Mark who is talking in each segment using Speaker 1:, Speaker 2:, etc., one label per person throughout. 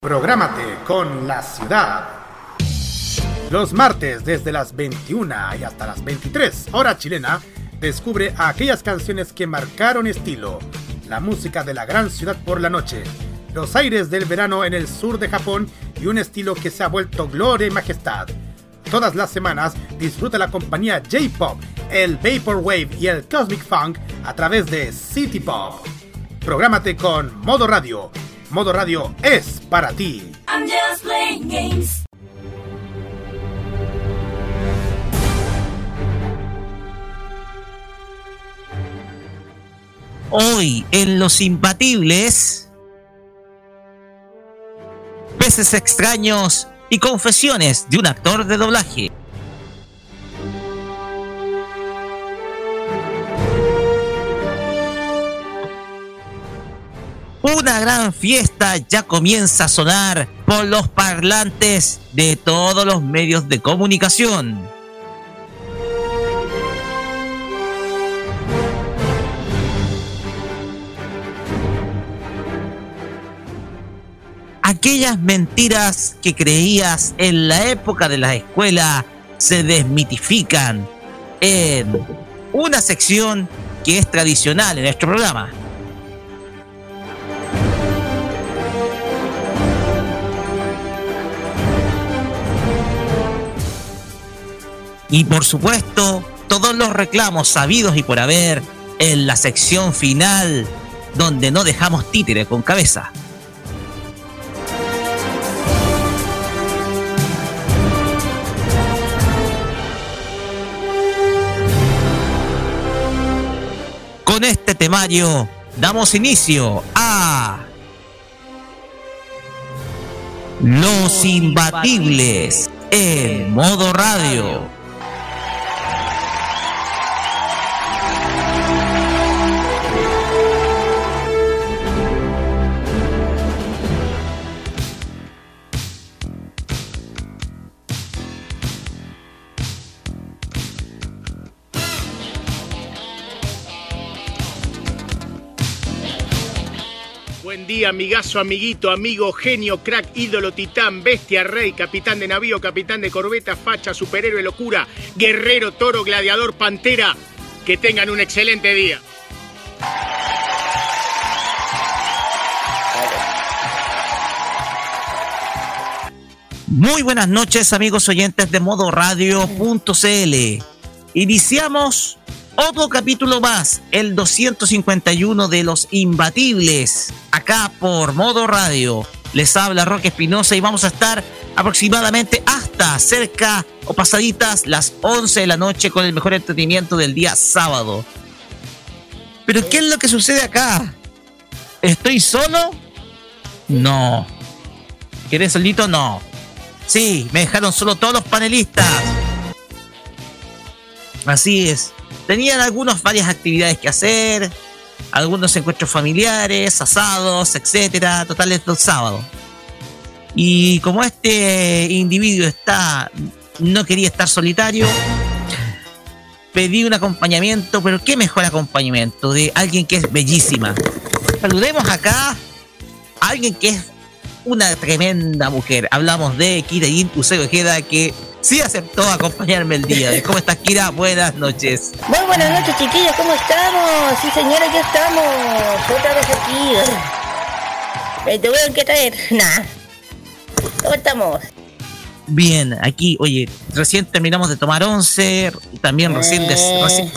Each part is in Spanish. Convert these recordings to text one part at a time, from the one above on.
Speaker 1: Prográmate con la ciudad. Los martes desde las 21 y hasta las 23, hora chilena, descubre aquellas canciones que marcaron estilo, la música de la gran ciudad por la noche, los aires del verano en el sur de Japón y un estilo que se ha vuelto gloria y majestad. Todas las semanas disfruta la compañía J-Pop, el Vaporwave y el Cosmic Funk a través de City Pop. Prográmate con Modo Radio. Modo Radio es para ti.
Speaker 2: Hoy en Los Imbatibles, peces extraños y confesiones de un actor de doblaje. Una gran fiesta ya comienza a sonar por los parlantes de todos los medios de comunicación. Aquellas mentiras que creías en la época de la escuela se desmitifican en una sección que es tradicional en nuestro programa. Y por supuesto, todos los reclamos sabidos y por haber en la sección final donde no dejamos títere con cabeza. Con este temario damos inicio a Los Imbatibles en modo radio.
Speaker 3: Día, amigazo, amiguito, amigo, genio, crack, ídolo, titán, bestia, rey, capitán de navío, capitán de corbeta, facha, superhéroe, locura, guerrero, toro, gladiador, pantera. Que tengan un excelente día.
Speaker 2: Muy buenas noches, amigos oyentes de Modo Radio.cl. Iniciamos otro capítulo más, el 251 de Los Imbatibles, acá por Modo Radio. Les habla Roque Espinosa y vamos a estar aproximadamente hasta cerca o pasaditas las 11 de la noche con el mejor entretenimiento del día sábado. Pero ¿qué es lo que sucede acá? ¿Estoy solo? No. ¿Quieres solito? No. Sí, me dejaron solo todos los panelistas. Así es tenían algunas varias actividades que hacer, algunos encuentros familiares, asados, etcétera, totales del sábado. Y como este individuo está, no quería estar solitario, pedí un acompañamiento, pero qué mejor acompañamiento de alguien que es bellísima. Saludemos acá a alguien que es una tremenda mujer. Hablamos de Kirayin Useo Ojeda, que sí aceptó acompañarme el día. ¿Cómo estás, Kira? Buenas noches.
Speaker 4: Muy buenas noches, chiquillos. ¿Cómo estamos? Sí, señora, ya estamos. Otra vez aquí. ¿Te tuvieron que traer? Nada. ¿Cómo estamos?
Speaker 2: Bien, aquí, oye, recién terminamos de tomar once, también recién, de, eh. recién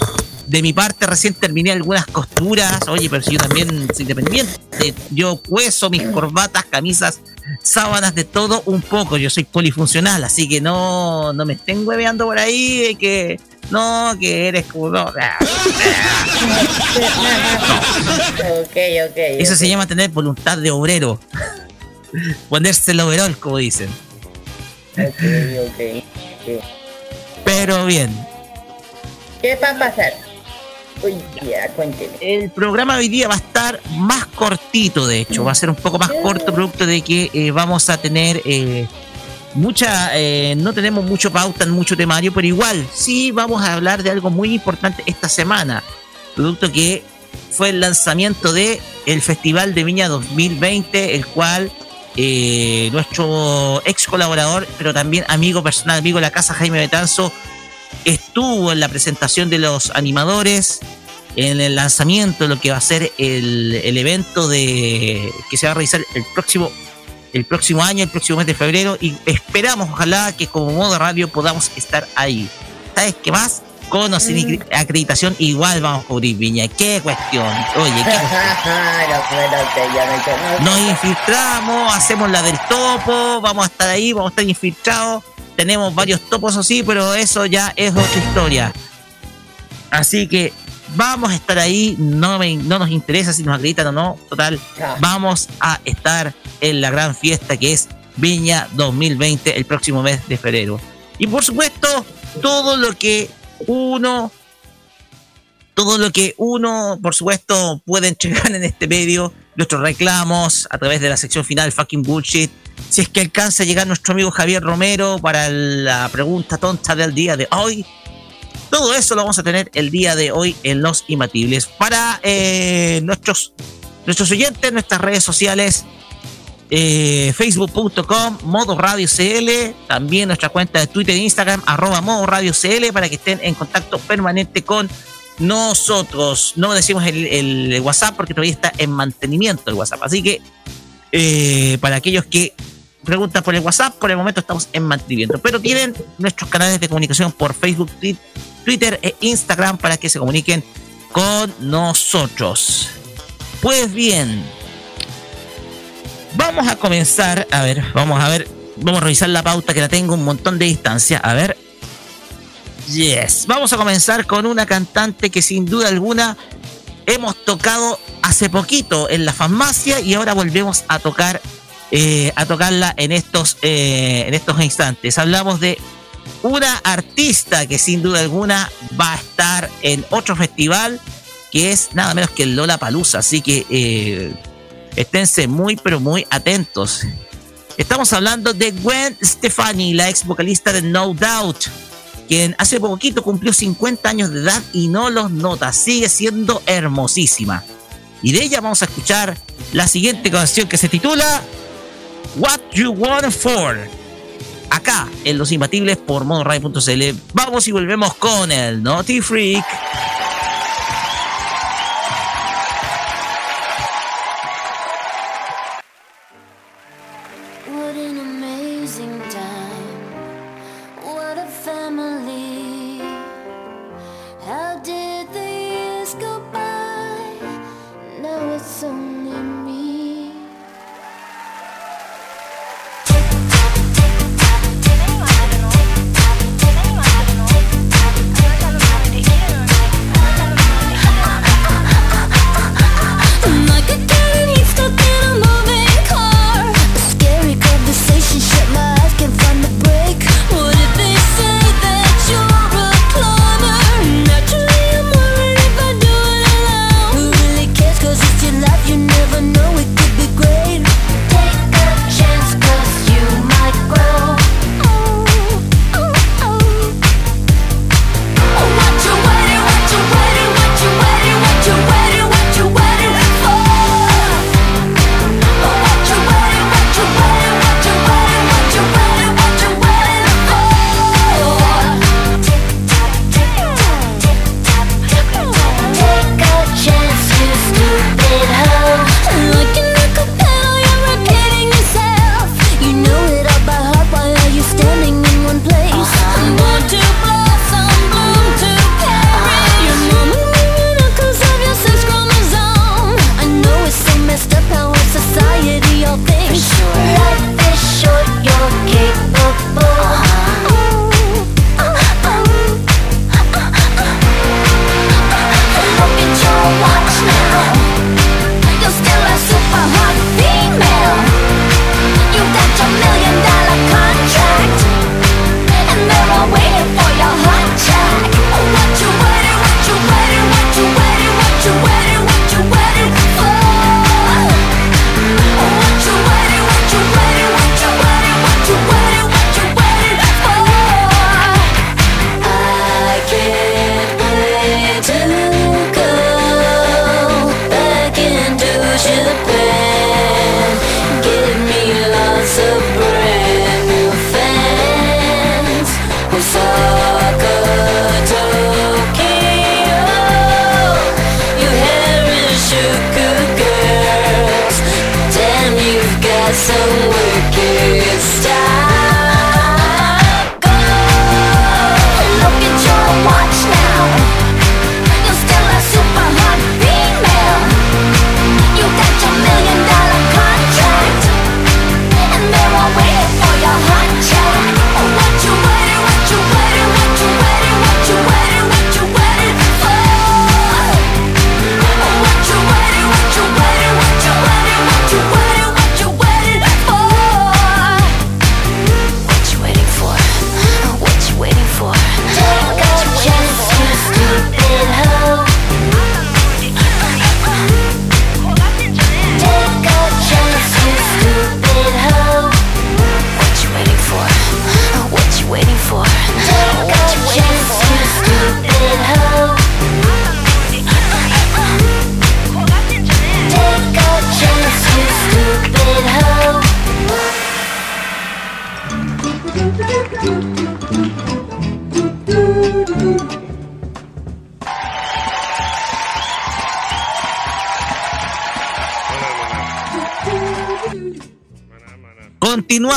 Speaker 2: de mi parte recién terminé algunas costuras. Oye, pero si yo también soy independiente. Yo hueso mis corbatas, camisas, sábanas, de todo un poco. Yo soy polifuncional, así que no, no me estén hueveando por ahí que no, que eres como no. ok,
Speaker 4: ok.
Speaker 2: Eso se llama tener voluntad de obrero. Ponerse el overall, como dicen.
Speaker 4: Ok, ok.
Speaker 2: Pero bien.
Speaker 4: ¿Qué va a pasar?
Speaker 2: El programa hoy día va a estar más cortito, de hecho, va a ser un poco más corto, producto de que eh, vamos a tener eh, mucha, eh, no tenemos mucho pauta, mucho temario, pero igual sí vamos a hablar de algo muy importante esta semana, producto que fue el lanzamiento de el Festival de Viña 2020, el cual eh, nuestro ex colaborador, pero también amigo personal, amigo de la casa, Jaime Betanzo, estuvo en la presentación de los animadores, en el lanzamiento de lo que va a ser el, el evento de que se va a realizar el próximo el próximo año, el próximo mes de febrero, y esperamos, ojalá, que como modo radio podamos estar ahí. ¿Sabes qué más? Con o sin mm. acreditación, igual vamos a cubrir Viña. ¿Qué cuestión? Oye, ¿qué Nos infiltramos, hacemos la del topo, vamos a estar ahí, vamos a estar infiltrados. Tenemos varios topos así, pero eso ya es otra historia. Así que vamos a estar ahí, no, no nos interesa si nos acreditan o no, total, vamos a estar en la gran fiesta que es Viña 2020 el próximo mes de febrero. Y por supuesto, todo lo que uno, todo lo que uno, por supuesto, puede entregar en este medio, nuestros reclamos a través de la sección final, fucking bullshit. Si es que alcanza a llegar nuestro amigo Javier Romero para la pregunta tonta del día de hoy, todo eso lo vamos a tener el día de hoy en Los Imbatibles. Para eh, nuestros, nuestros oyentes, nuestras redes sociales, eh, facebook.com, modo radio CL, también nuestra cuenta de Twitter e Instagram, arroba modo radio CL, para que estén en contacto permanente con nosotros. No decimos el, WhatsApp porque todavía está en mantenimiento el WhatsApp. Así que eh, para aquellos que preguntas por el WhatsApp, por el momento estamos en mantenimiento. Pero tienen nuestros canales de comunicación por Facebook, Twitter e Instagram para que se comuniquen con nosotros. Pues bien, vamos a comenzar. A ver, vamos a ver. Vamos a revisar la pauta que la tengo un montón de distancia. A ver. Yes. Vamos a comenzar con una cantante que sin duda alguna hemos tocado hace poquito en la farmacia y ahora volvemos a tocar eh, a tocarla en estos, eh, en estos instantes. Hablamos de una artista que sin duda alguna va a estar en otro festival que es nada menos que el Lola Palusa. Así que eh, esténse muy, pero muy atentos. Estamos hablando de Gwen Stefani, la ex vocalista de No Doubt, quien hace poquito cumplió 50 años de edad y no los nota. Sigue siendo hermosísima. Y de ella vamos a escuchar la siguiente canción que se titula What You Want For. Acá en Los Imbatibles por modoradio.cl. Vamos y volvemos con el Naughty Freak.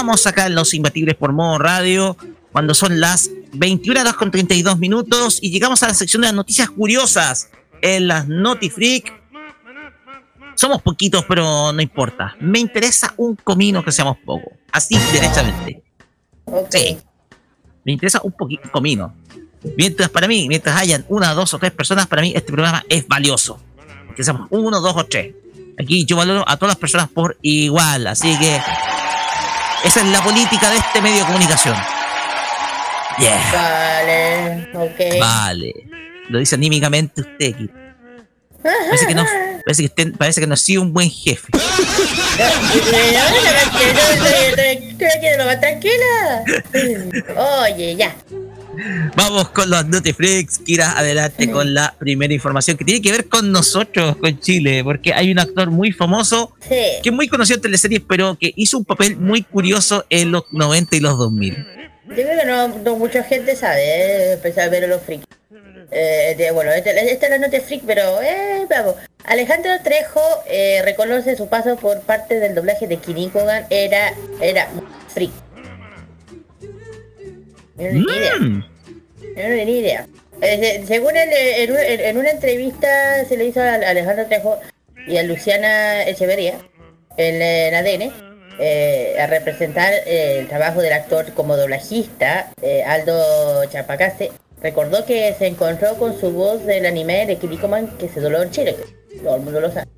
Speaker 2: Continuamos acá en Los Imbatibles por Modo Radio, cuando son las 21 horas con 32 minutos y llegamos a la sección de las noticias curiosas en las Notifreak. Somos poquitos, pero no importa. Me interesa un comino que seamos poco. Así, derechamente. Sí. Me interesa un poquito comino. Mientras para mí, mientras hayan una, dos o tres personas, para mí este programa es valioso. Que seamos uno, dos o tres. Aquí yo valoro a todas las personas por igual. Así que esa es la política de este medio de comunicación.
Speaker 4: Vale, ok.
Speaker 2: Vale. Lo dice anímicamente usted, Kira. Parece que no, parece que, usted, parece que no ha sido un buen jefe.
Speaker 4: tranquila. Oye, ya.
Speaker 2: Vamos con los Notiflix. Kira, adelante con la primera información que tiene que ver con nosotros, con Chile, porque hay un actor muy famoso que es muy conocido en teleseries, pero que hizo un papel muy curioso en los 90 y los 2000.
Speaker 4: Yo creo que no, mucha gente sabe, eh, empezar a ver a los frikis. Eh, bueno, esta este es la nota freak, pero eh, vamos. Alejandro Trejo eh, reconoce su paso por parte del doblaje de Kogan era era freak. No ni idea. Mm. Idea. Eh, según él, en, una entrevista se le hizo a Alejandro Trejo y a Luciana Echeverría en, en ADN eh, a representar el trabajo del actor como doblajista, Aldo Chapacaste, Recordó que se encontró con su voz del anime de Kirikoman que se dobló en Chile, todo el mundo lo sabe.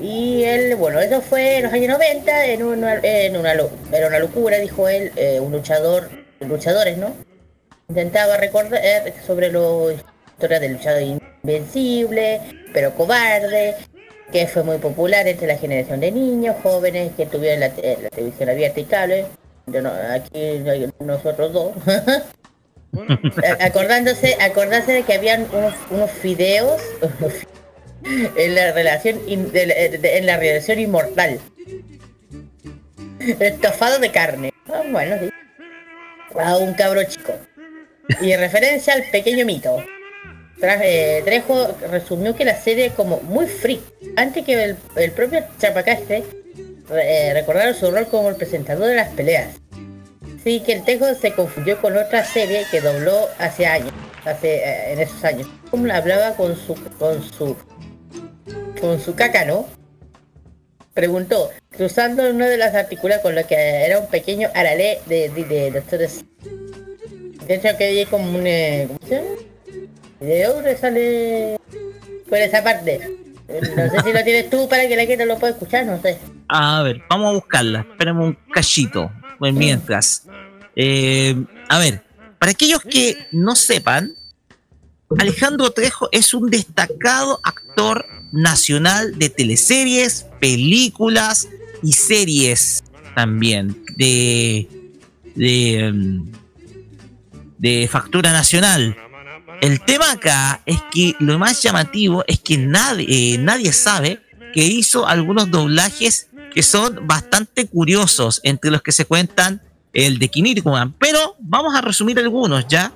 Speaker 4: Y él, bueno, eso fue en los años 90, en una, en una, era una locura, dijo él, eh, un luchador, luchadores, ¿no? Intentaba recordar eh, sobre la historia del luchador invencible, pero cobarde, que fue muy popular entre la generación de niños, jóvenes que tuvieron la, la televisión abierta y cable. Yo no, aquí nosotros dos. acordándose, acordándose de que habían unos, unos fideos en la relación en la relación inmortal. Estofado de carne. Ah, bueno, sí. A un cabro chico. Y en referencia al pequeño mito. Eh, Trejo resumió que la serie como muy free. Antes que el, el propio Chapacaste eh, recordara su rol como el presentador de las peleas. Sí, que el Tejo se confundió con otra serie que dobló hace años, hace eh, en esos años. Como hablaba con su con su con su caca, ¿no? Preguntó, cruzando una de las artículos con lo que era un pequeño aralé de, de, de doctores. De hecho que hay como un eh, ¿cómo se llama? video sale por esa parte. No sé si lo tienes tú para que la gente lo pueda escuchar, no sé.
Speaker 2: A ver, vamos a buscarla. Esperemos un cachito. Pues mientras. Eh, a ver, para aquellos que no sepan, Alejandro Trejo es un destacado actor nacional de teleseries, películas y series también de, de, de factura nacional. El tema acá es que lo más llamativo es que nadie, eh, nadie sabe que hizo algunos doblajes que son bastante curiosos, entre los que se cuentan el de Kinirikuman. Pero vamos a resumir algunos ya.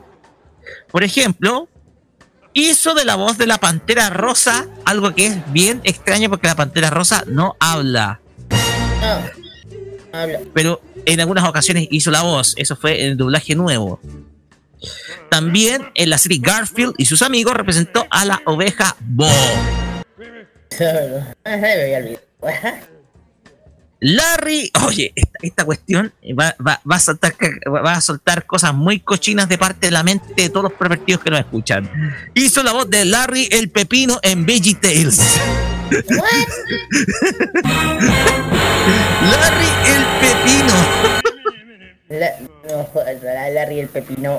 Speaker 2: Por ejemplo, hizo de la voz de la Pantera Rosa algo que es bien extraño porque la Pantera Rosa no habla. Pero en algunas ocasiones hizo la voz. Eso fue en el doblaje nuevo. También en la serie Garfield y sus amigos representó a la oveja Bo. Larry, oye, esta, cuestión va, a soltar, va a soltar cosas muy cochinas de parte de la mente de todos los pervertidos que nos escuchan. Hizo la voz de Larry el Pepino en Veggie Tales. Larry el Pepino.
Speaker 4: Larry el Pepino.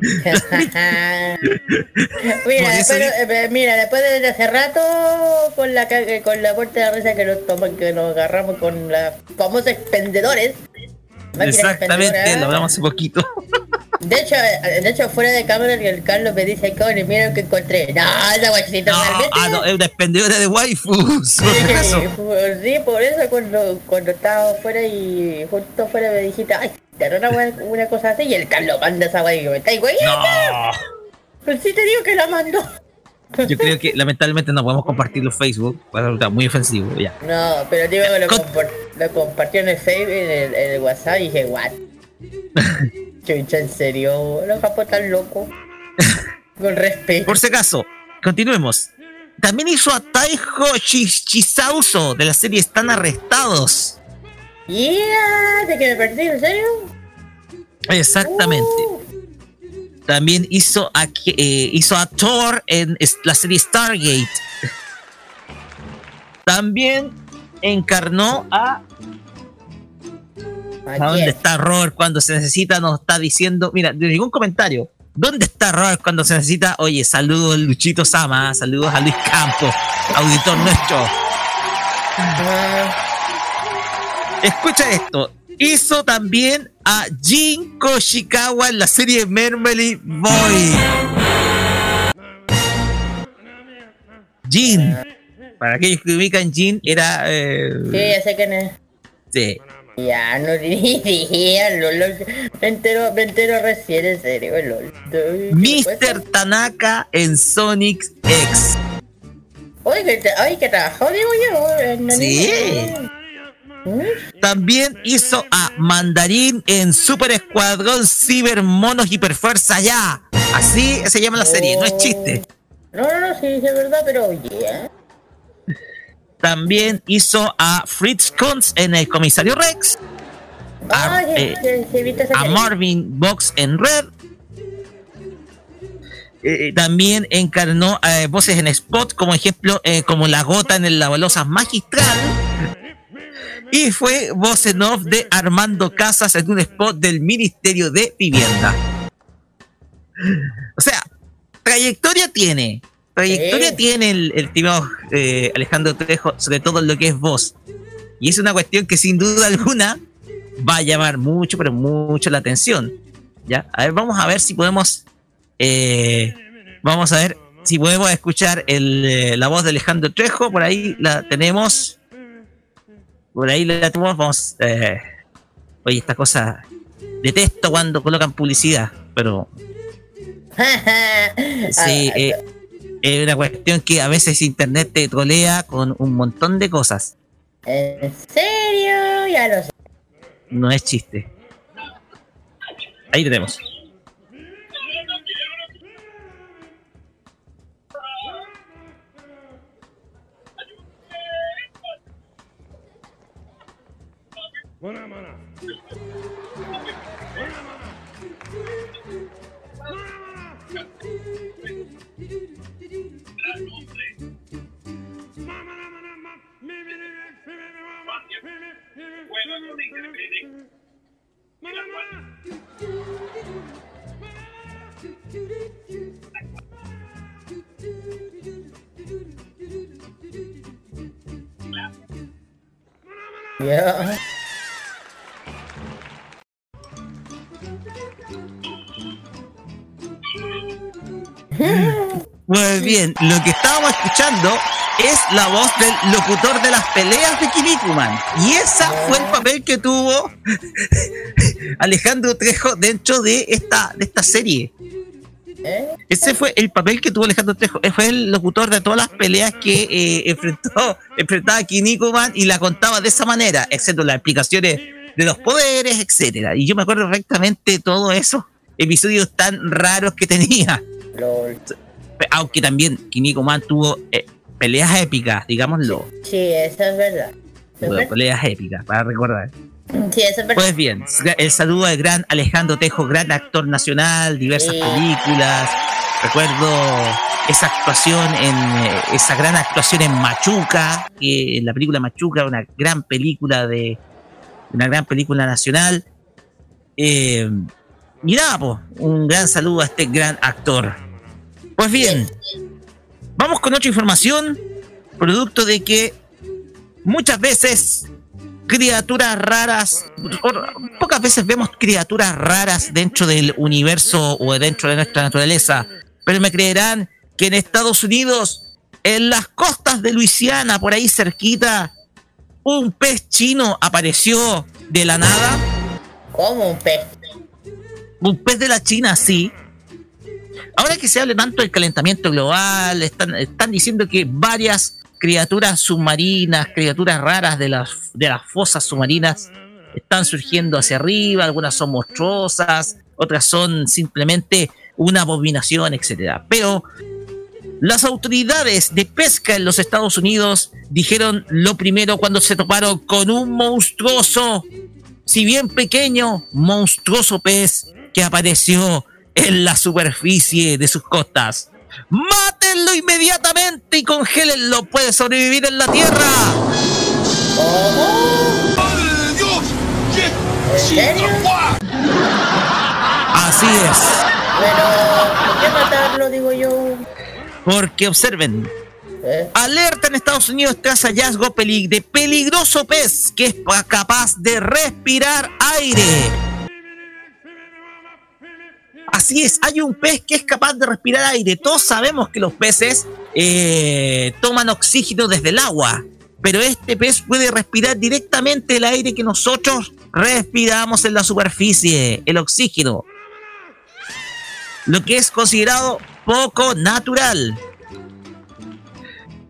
Speaker 4: mira, después, eh, mira, después de hace rato con la eh, con la puerta de risa que nos toman, que nos agarramos con los famosos expendedores.
Speaker 2: Exactamente, lo hablamos hace poquito.
Speaker 4: De hecho, eh, de hecho, fuera de cámara, el Carlos me dice, y mira lo que encontré. No, esa guachita
Speaker 2: no, ah, no, es una expendedora de waifus.
Speaker 4: Sí, sí, por eso cuando, cuando estaba fuera y justo fuera me dijiste, ay, te una, una cosa así y el Carlos manda esa guay y me está güey. No. Pues sí te digo que la mandó.
Speaker 2: Yo creo que lamentablemente no podemos compartirlo en Facebook, va muy ofensivo ya.
Speaker 4: No, pero digo que lo, compartió en el Facebook, en el, WhatsApp y dije, what? Chucha, en serio, los capos tan locos. Con respeto.
Speaker 2: Por si acaso, continuemos. También hizo a Taiho Chisauso de la serie Están Arrestados.
Speaker 4: Yeah, ¿de que me perdí? ¿En serio?
Speaker 2: Exactamente. Uh. También hizo a, eh, hizo a Thor en la serie Stargate. También encarnó a. ¿A, dónde está Robert cuando se necesita? Nos está diciendo. Mira, de ningún comentario. ¿Dónde está Robert cuando se necesita? Oye, saludos Luchito Sama, saludos a Luis Campos, auditor nuestro. Escucha esto. Hizo también a Jin Koshikawa en la serie Mermely Boy. Jin. Para aquellos que ubican Jin, era.
Speaker 4: Eh, sí, ya sé quién es.
Speaker 2: Sí.
Speaker 4: Ya, no diría, LOL. Me entero, me entero recién, en serio, LOL.
Speaker 2: Mr. Tanaka en Sonic X.
Speaker 4: Oye, que, que trabajó, digo yo.
Speaker 2: sí. También hizo a Mandarín en Super Escuadrón Ciber Monos Hiperfuerza Ya. Así se llama la serie, no es chiste.
Speaker 4: No, no, no, sí, es verdad, pero oye.
Speaker 2: También hizo a Fritz Kunz en El Comisario Rex. a, eh, Marvin Box en Red. Eh, también encarnó eh, voces en Spot, como ejemplo, como la gota en el Lavalosa Magistral. Y fue voz en off de Armando Casas en un spot del Ministerio de Vivienda. O sea, trayectoria tiene, trayectoria tiene el, el eh, Alejandro Trejo, sobre todo en lo que es voz. Y es una cuestión que sin duda alguna va a llamar mucho, pero mucho la atención. ¿Ya? A ver, vamos a ver si podemos. Eh, vamos a ver si podemos escuchar eh, la voz de Alejandro Trejo. Por ahí la tenemos. Por ahí la tenemos. Vamos. oye, esta cosa. Detesto cuando colocan publicidad, pero. sí, eh, es una cuestión que a veces internet te trolea con un montón de cosas.
Speaker 4: ¿En serio? Ya lo sé.
Speaker 2: No es chiste. Ahí tenemos. Mana mana. Mana mana. Mana mana.
Speaker 4: Yeah.
Speaker 2: Muy bien, lo que estábamos escuchando es la voz del locutor de las peleas de Kinnikuman. Y esa fue el papel que tuvo Alejandro Trejo dentro de esta, de esta serie. Ese fue el papel que tuvo Alejandro Trejo. Fue el locutor de todas las peleas que eh, enfrentó, enfrentaba a Kinnikuman y la contaba de esa manera, excepto las explicaciones de los poderes, etcétera. Y yo me acuerdo perfectamente de todos esos episodios tan raros que tenía. Aunque también Kinnikuman tuvo eh, peleas épicas, digámoslo.
Speaker 4: Sí, eso es verdad.
Speaker 2: peleas épicas, para recordar.
Speaker 4: Sí, eso es verdad.
Speaker 2: Pues bien, el saludo al gran Alejandro Tejo, gran actor nacional, diversas películas. Recuerdo esa actuación en eh, esa gran actuación en Machuca, que en la película Machuca, una gran película de una gran película nacional. Eh, y nada, pues, un gran saludo a este gran actor. Pues bien, vamos con otra información, producto de que muchas veces criaturas raras, pocas veces vemos criaturas raras dentro del universo o dentro de nuestra naturaleza, pero me creerán que en Estados Unidos, en las costas de Luisiana, por ahí cerquita, un pez chino apareció de la nada.
Speaker 4: ¿Cómo un pez?
Speaker 2: Un pez de la China, sí. Ahora que se habla tanto del calentamiento global, están, diciendo que varias criaturas submarinas, criaturas raras de las, de las fosas submarinas están surgiendo hacia arriba, algunas son monstruosas, otras son simplemente una abominación, etcétera. Pero las autoridades de pesca en los Estados Unidos dijeron lo primero cuando se toparon con un monstruoso, si bien pequeño, monstruoso pez que apareció en la superficie de sus costas. ¡Mátenlo inmediatamente y congélenlo! ¡Puede sobrevivir en la tierra!
Speaker 4: Dios!
Speaker 2: Así es.
Speaker 4: Pero, ¿por qué matarlo, digo yo?
Speaker 2: Porque observen. Alerta en Estados Unidos tras hallazgo de peligroso pez que es capaz de respirar aire. Así es, hay un pez que es capaz de respirar aire. Todos sabemos que los peces eh, toman oxígeno desde el agua, pero este pez puede respirar directamente el aire que nosotros respiramos en la superficie, el oxígeno. Lo que es considerado poco natural.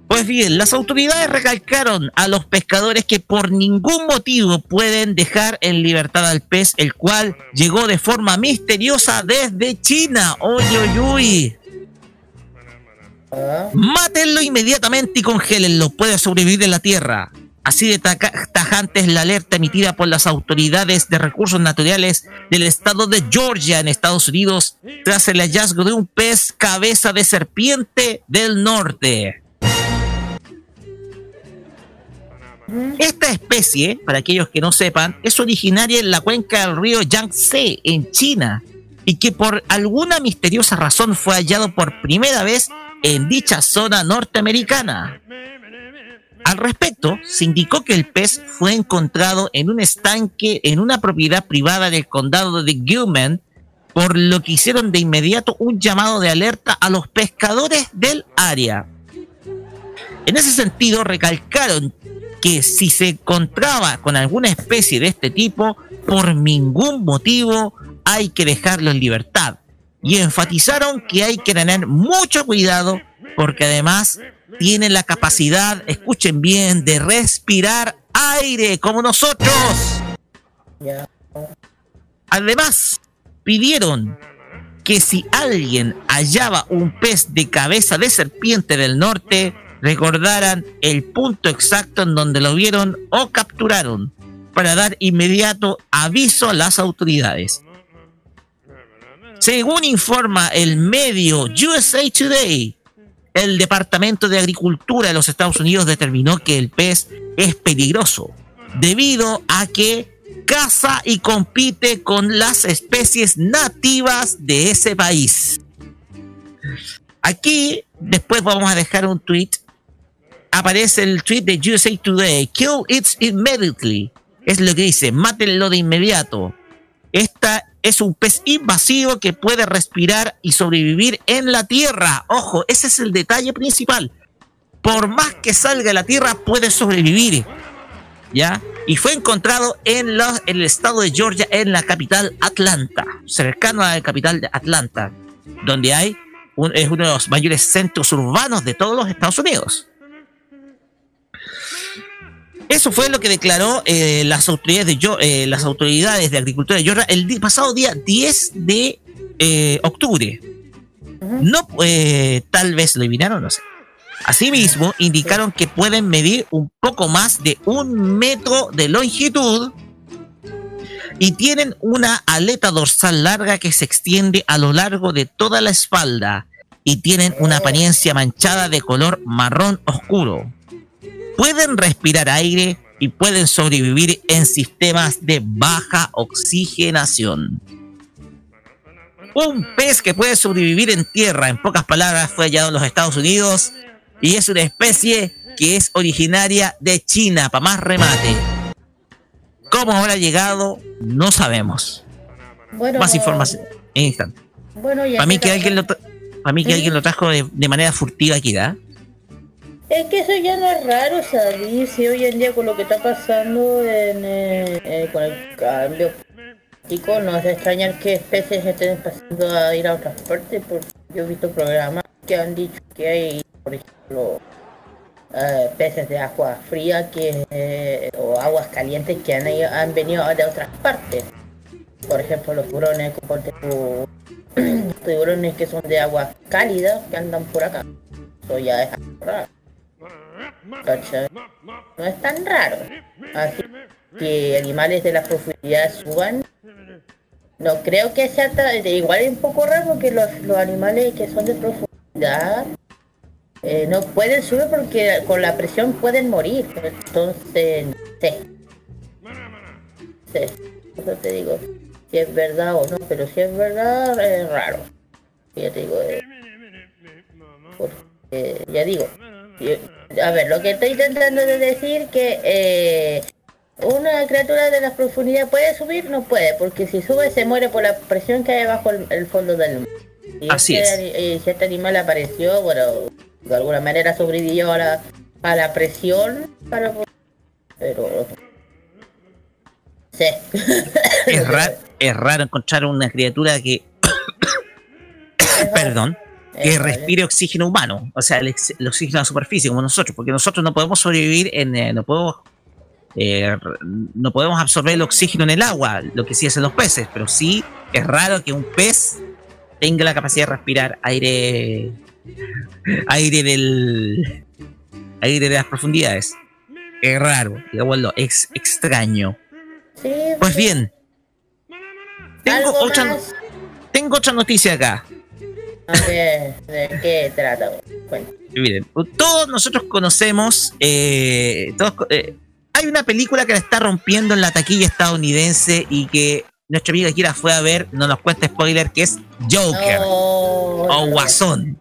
Speaker 2: Pues bien, las autoridades recalcaron a los pescadores que por ningún motivo pueden dejar en libertad al pez, el cual llegó de forma misteriosa desde China. ¡Uy, uy, uy! Mátenlo inmediatamente y congélenlo. Puede sobrevivir en la tierra. Así de tajante es la alerta emitida por las autoridades de recursos naturales del estado de Georgia en Estados Unidos tras el hallazgo de un pez cabeza de serpiente del norte. Esta especie, para aquellos que no sepan, es originaria en la cuenca del río Yangtze, en China, y que por alguna misteriosa razón fue hallado por primera vez en dicha zona norteamericana. Al respecto, se indicó que el pez fue encontrado en un estanque en una propiedad privada del condado de Gilman, por lo que hicieron de inmediato un llamado de alerta a los pescadores del área. En ese sentido, recalcaron que si se encontraba con alguna especie de este tipo, por ningún motivo hay que dejarlo en libertad. Y enfatizaron que hay que tener mucho cuidado porque además tiene la capacidad, escuchen bien, de respirar aire como nosotros. Además, pidieron que si alguien hallaba un pez de cabeza de serpiente del norte, recordaran el punto exacto en donde lo vieron o capturaron para dar inmediato aviso a las autoridades. Según informa el medio USA Today, el Departamento de Agricultura de los Estados Unidos determinó que el pez es peligroso debido a que caza y compite con las especies nativas de ese país. Aquí después vamos a dejar un tweet aparece el tweet de USA Today. Kill it immediately. Es lo que dice, mátenlo de inmediato. Esta es un pez invasivo que puede respirar y sobrevivir en la tierra. Ojo, ese es el detalle principal. Por más que salga de la tierra, puede sobrevivir. ¿Ya? Y fue encontrado en, el estado de Georgia, en la capital Atlanta, cercano a la capital de Atlanta, donde hay es uno de los mayores centros urbanos de todos los Estados Unidos. Eso fue lo que declaró eh, las, autoridades de, eh, las autoridades de agricultura de Georgia el pasado día 10 de eh, octubre. Tal vez lo eliminaron, no sé. Asimismo, indicaron que pueden medir un poco más de un metro de longitud y tienen una aleta dorsal larga que se extiende a lo largo de toda la espalda y tienen una apariencia manchada de color marrón oscuro pueden respirar aire y pueden sobrevivir en sistemas de baja oxigenación. Un pez que puede sobrevivir en tierra, en pocas palabras, fue hallado en los Estados Unidos y es una especie que es originaria de China, para más remate. ¿Cómo habrá llegado? No sabemos. más información en instante. para mí que alguien lo, para mí que alguien lo trajo de, de manera furtiva aquí, ¿da?
Speaker 4: Es que eso ya no es raro salir, si hoy en día con lo que está pasando en, eh, eh, con el cambio político, no es extrañar que especies estén pasando a ir a otras partes, porque yo he visto programas que han dicho que hay, por ejemplo, eh, peces de agua fría que o aguas calientes que han, venido de otras partes. Por ejemplo, los tiburones, tiburones que son de agua cálida que andan por acá. Eso ya es raro. No es tan raro. Que animales de la profundidad suban. No creo que sea igual es un poco raro porque los, animales que son de profundidad eh, no pueden subir porque con la presión pueden morir. Entonces, te digo. Si es verdad o no, pero si es verdad, es raro. Ya te digo. Eh, porque, ya digo. A ver, lo que estoy intentando de decir que eh, una criatura de la profundidad puede subir, no puede, porque si sube se muere por la presión que hay bajo el, fondo del mar.
Speaker 2: Así
Speaker 4: este, si este animal apareció, bueno, de alguna manera sobrevivió a la, a la presión para pero sí.
Speaker 2: es, raro, es raro encontrar una criatura que perdón que respire oxígeno humano o sea el, oxígeno a la superficie como nosotros porque nosotros no podemos sobrevivir en eh, no podemos eh, no podemos absorber el oxígeno en el agua lo que sí hacen los peces pero sí es raro que un pez tenga la capacidad de respirar aire aire del aire de las profundidades. Es raro, digámoslo, es extraño. Pues bien, tengo otra, tengo otra noticia acá.
Speaker 4: ¿De qué trata?
Speaker 2: Miren, todos nosotros conocemos, eh, eh, hay una película que la está rompiendo en la taquilla estadounidense y que nuestra amiga Kira fue a ver, no nos cuenta spoiler, que es Joker o Guasón.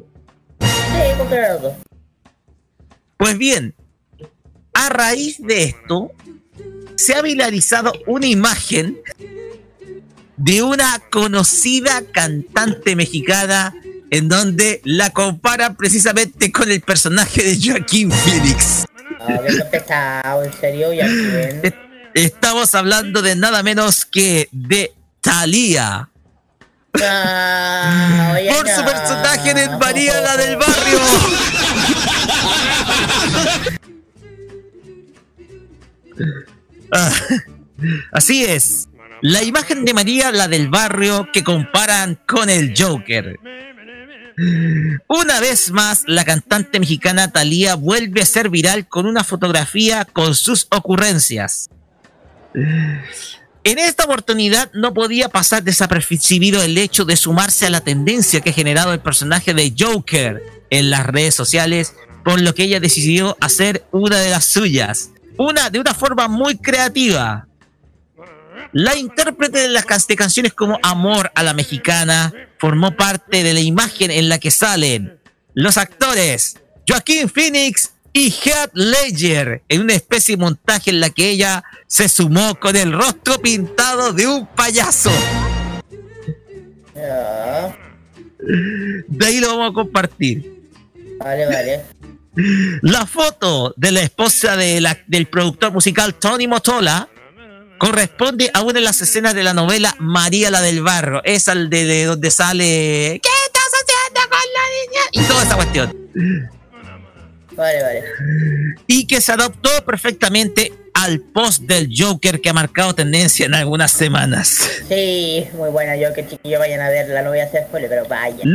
Speaker 2: Pues bien, a raíz de esto, se ha viralizado una imagen de una conocida cantante mexicana en donde la compara precisamente con el personaje de Joaquín Phoenix.
Speaker 4: ¿en serio,
Speaker 2: Estamos hablando de nada menos que de Thalía.
Speaker 4: Ah,
Speaker 2: por su personaje en María la del barrio. Ah, así es. La imagen de María, la del barrio, que comparan con el Joker. Una vez más, la cantante mexicana Thalía vuelve a ser viral con una fotografía con sus ocurrencias. En esta oportunidad no podía pasar desapercibido el hecho de sumarse a la tendencia que ha generado el personaje de Joker en las redes sociales, por lo que ella decidió hacer una de las suyas, una de una forma muy creativa. La intérprete de las canciones como Amor a la Mexicana formó parte de la imagen en la que salen los actores Joaquín Phoenix y Heath Ledger en una especie de montaje en la que ella se sumó con el rostro pintado de un payaso. De ahí lo vamos a compartir.
Speaker 4: Vale, vale.
Speaker 2: La foto de la esposa del productor musical Tony Motola corresponde a una de las escenas de la novela María la del Barro. Es al de, de donde sale ¿Qué estás haciendo con la niña? Y toda esa cuestión.
Speaker 4: Vale, vale.
Speaker 2: Y que se adoptó perfectamente al post del Joker que ha marcado tendencia en algunas semanas.
Speaker 4: Sí, muy buena Joker, chiquillos, vayan a verla, no voy a hacer spoiler, pero vaya.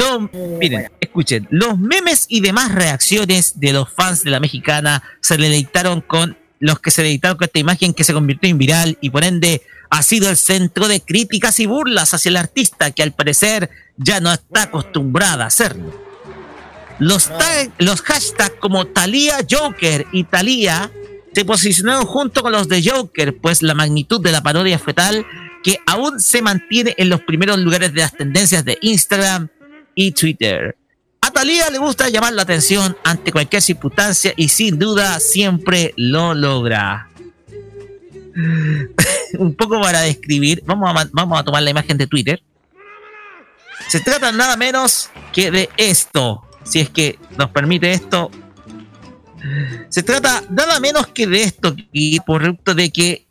Speaker 2: miren, escuchen, los memes y demás reacciones de los fans de la mexicana se deleitaron con los que se deleitaron con esta imagen que se convirtió en viral y por ende ha sido el centro de críticas y burlas hacia el artista que al parecer ya no está acostumbrada a hacerlo. Los, los hashtags como Thalía Joker y Thalía se posicionaron junto con los de Joker, pues la magnitud de la parodia fue tal que aún se mantiene en los primeros lugares de las tendencias de Instagram y Twitter. A le gusta llamar la atención ante cualquier circunstancia y sin duda siempre lo logra. Un poco para describir, vamos a, vamos a tomar la imagen de Twitter. Se trata nada menos que de esto si es que nos permite esto. Se trata nada menos que de esto, y por producto de que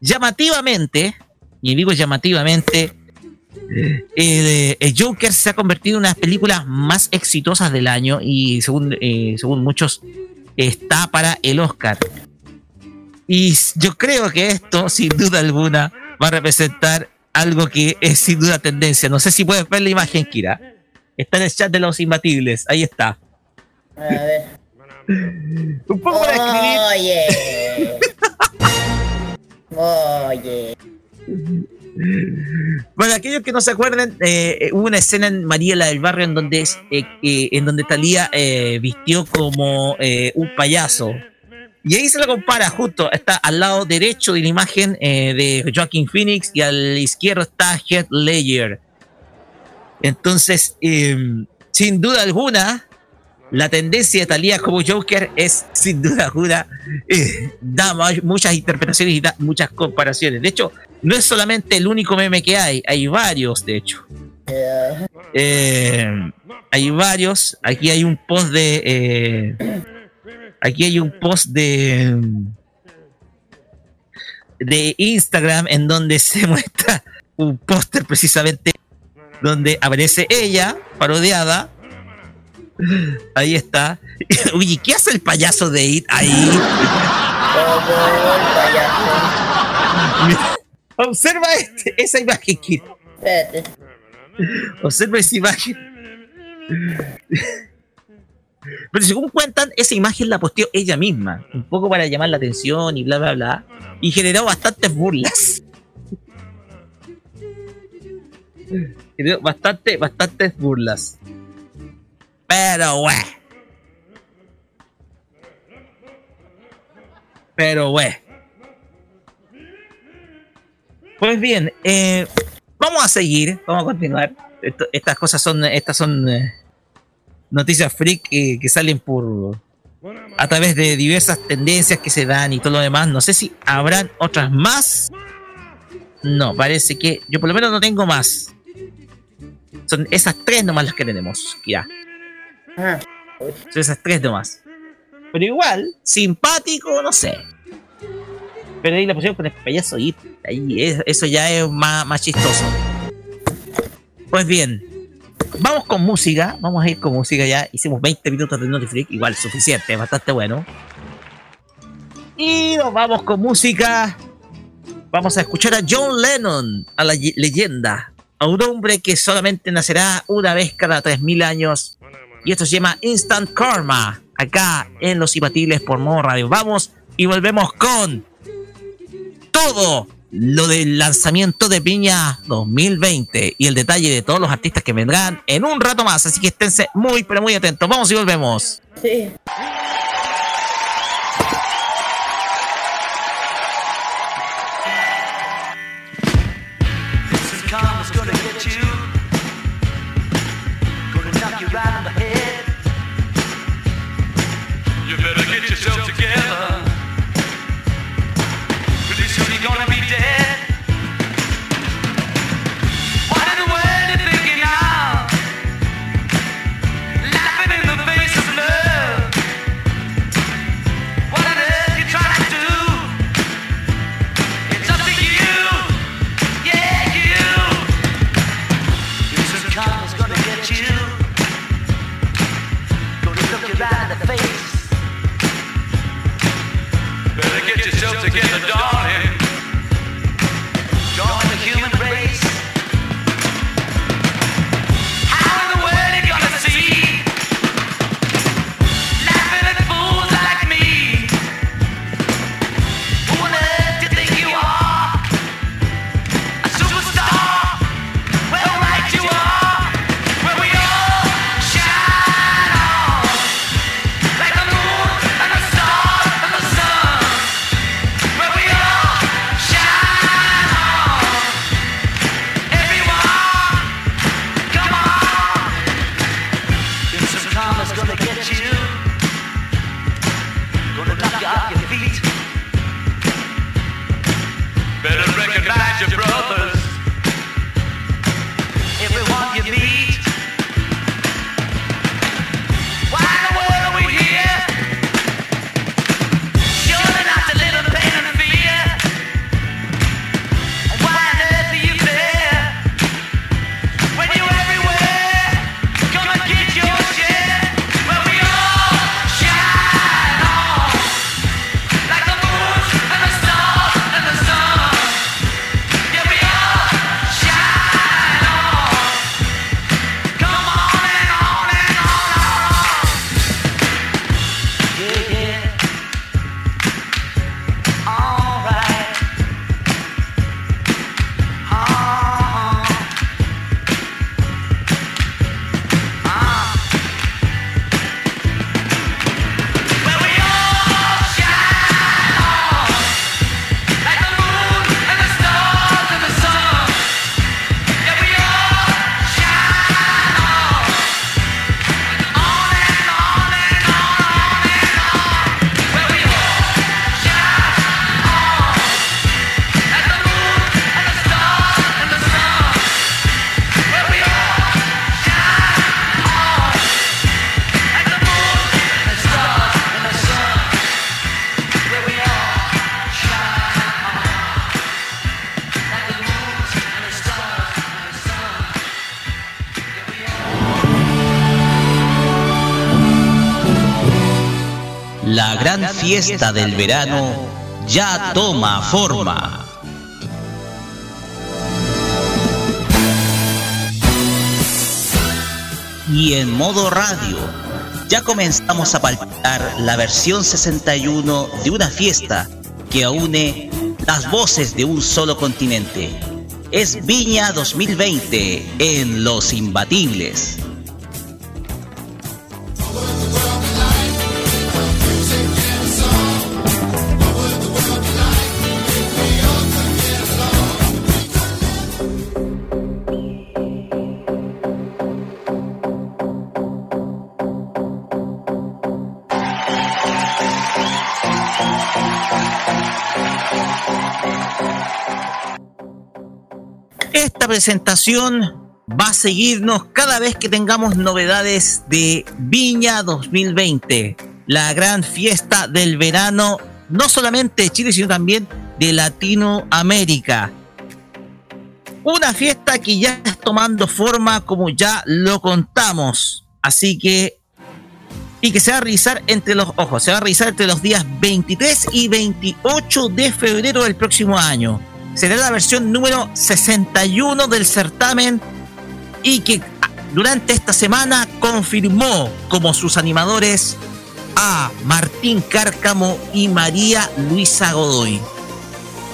Speaker 2: llamativamente, y digo llamativamente, eh, el Joker se ha convertido en una de las películas más exitosas del año y según, eh, según muchos está para el Oscar. Y yo creo que esto, sin duda alguna, va a representar algo que es sin duda tendencia. No sé si puedes ver la imagen, Kira. Está en el chat de los imbatibles. Ahí está.
Speaker 4: A ver.
Speaker 2: Un poco para escribir.
Speaker 4: Oye. Oye.
Speaker 2: Bueno, aquellos que no se acuerden, eh, hubo una escena en Mariela del Barrio en donde, eh, en donde Talía eh, vistió como un payaso. Y ahí se lo compara justo, está al lado derecho de la imagen de Joaquin Phoenix y al izquierdo está Heath Ledger. Entonces, sin duda alguna, la tendencia de Talía como Joker es sin duda alguna, da muchas interpretaciones y da muchas comparaciones. De hecho, no es solamente el único meme que hay, hay varios, de hecho. Eh, hay varios. Aquí hay un post de. Eh, aquí hay un post de. de Instagram en donde se muestra un póster precisamente donde aparece ella, parodiada. Ahí está. Uy, ¿qué hace el payaso de It ahí? Observa este, esa imagen, Kid. Observa esa imagen. Pero según cuentan, esa imagen la posteó ella misma, un poco para llamar la atención y bla, bla, bla, y generó bastantes burlas. Generó bastante, bastantes burlas. Pero, wey. Pero, wey. Pues bien, eh, vamos a seguir, vamos a continuar. estas cosas son, estas son eh, noticias freak que salen por a través de diversas tendencias que se dan y todo lo demás. No sé si habrán otras más. No, parece que yo por lo menos no tengo más. Son esas tres nomás las que tenemos, ya. Ah, son esas tres nomás. Pero igual, simpático, no sé. Pero ahí la pusieron con el payaso y ahí eso ya es más, más chistoso. Pues bien, vamos con música. Vamos a ir con música ya. Hicimos 20 minutos de Notifreak, igual suficiente, bastante bueno. Y nos vamos con música. Vamos a escuchar a John Lennon, a la leyenda, a un hombre que solamente nacerá una vez cada 3000 años. Y esto se llama Instant Karma, acá en Los Imbatibles por Modo Radio. Vamos y volvemos con todo lo del lanzamiento de Piña 2020 y el detalle de todos los artistas que vendrán en un rato más. Así que esténse muy, pero muy atentos. Vamos y volvemos. Sí. together, dog. Fiesta del verano ya toma forma. Y en modo radio, ya comenzamos a palpitar la versión 61 de una fiesta que une las voces de un solo continente. Es Viña 2020 en Los Imbatibles. Presentación va a seguirnos cada vez que tengamos novedades de Viña 2020, la gran fiesta del verano, no solamente de Chile, sino también de Latinoamérica. Una fiesta que ya está tomando forma como ya lo contamos. Así que y que se va a realizar entre los ojos, se va a realizar entre los días 23 y 28 de febrero del próximo año será la versión número 61 del certamen y que durante esta semana confirmó como sus animadores a Martín Cárcamo y María Luisa Godoy.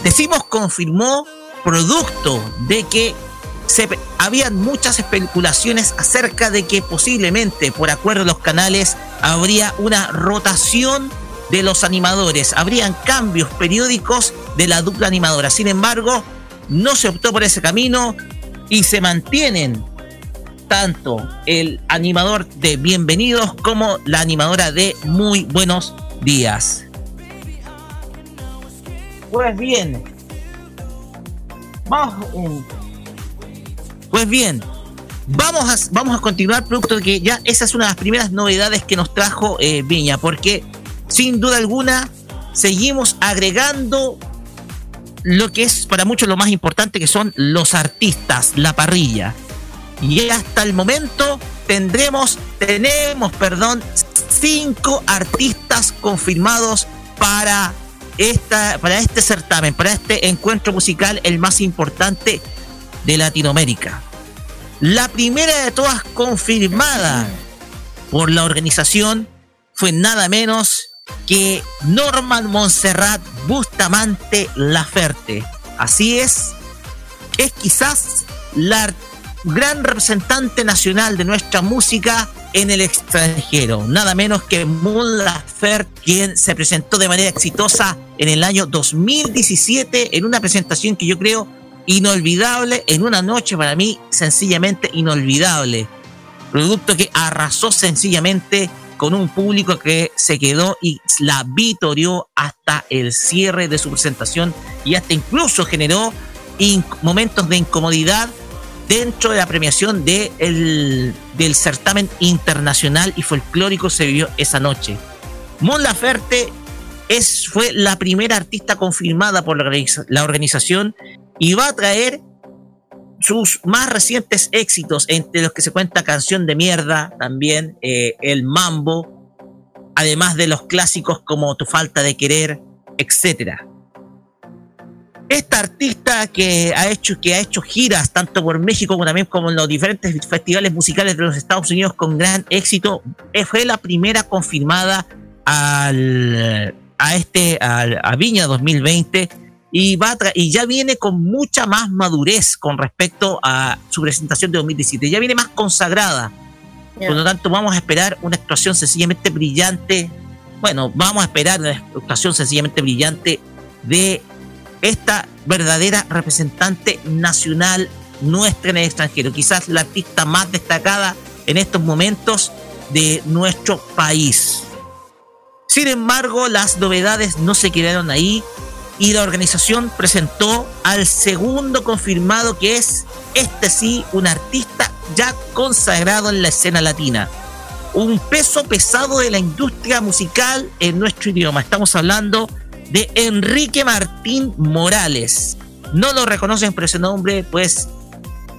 Speaker 2: Decimos confirmó producto de que se, habían muchas especulaciones acerca de que posiblemente por acuerdo de los canales habría una rotación de los animadores. Habrían cambios periódicos de la dupla animadora. Sin embargo, no se optó por ese camino y se mantienen tanto el animador de Bienvenidos como la animadora de Muy Buenos Días. Pues bien, vamos, pues bien, vamos a, vamos a continuar producto de que ya esa es una de las primeras novedades que nos trajo eh, Viña, porque sin duda alguna, seguimos agregando lo que es para muchos lo más importante, que son los artistas, la parrilla. Y hasta el momento tendremos, tenemos, perdón, cinco artistas confirmados para, esta, para este certamen, para este encuentro musical, el más importante de Latinoamérica. La primera de todas confirmada por la organización fue nada menos que Norman Montserrat Bustamante Laferte. Así es, es quizás la gran representante nacional de nuestra música en el extranjero. Nada menos que Mon Laferte, quien se presentó de manera exitosa en el año 2017 en una presentación que yo creo inolvidable, en una noche para mí sencillamente inolvidable. Producto que arrasó sencillamente con un público que se quedó y la vitorió hasta el cierre de su presentación y hasta incluso generó momentos de incomodidad dentro de la premiación de del certamen internacional y folclórico se vivió esa noche. Mon Laferte es, fue la primera artista confirmada por la, la organización y va a traer sus más recientes éxitos, entre los que se cuenta Canción de Mierda, también eh, El Mambo, además de los clásicos como Tu Falta de Querer, etc. Esta artista que ha hecho, que ha hecho giras tanto por México como también como en los diferentes festivales musicales de los Estados Unidos con gran éxito, eh, fue la primera confirmada al, a este a Viña 2020 y, va y ya viene con mucha más madurez con respecto a su presentación de 2017. Ya viene más consagrada. Por lo tanto, vamos a esperar una actuación sencillamente brillante. Bueno, vamos a esperar una actuación sencillamente brillante de esta verdadera representante nacional nuestra en el extranjero. Quizás la artista más destacada en estos momentos de nuestro país. Sin embargo, las novedades no se quedaron ahí y la organización presentó al segundo confirmado que es, este sí, un artista ya consagrado en la escena latina. Un peso pesado de la industria musical en nuestro idioma. Estamos hablando de Enrique Martín Morales. No lo reconocen por ese nombre, pues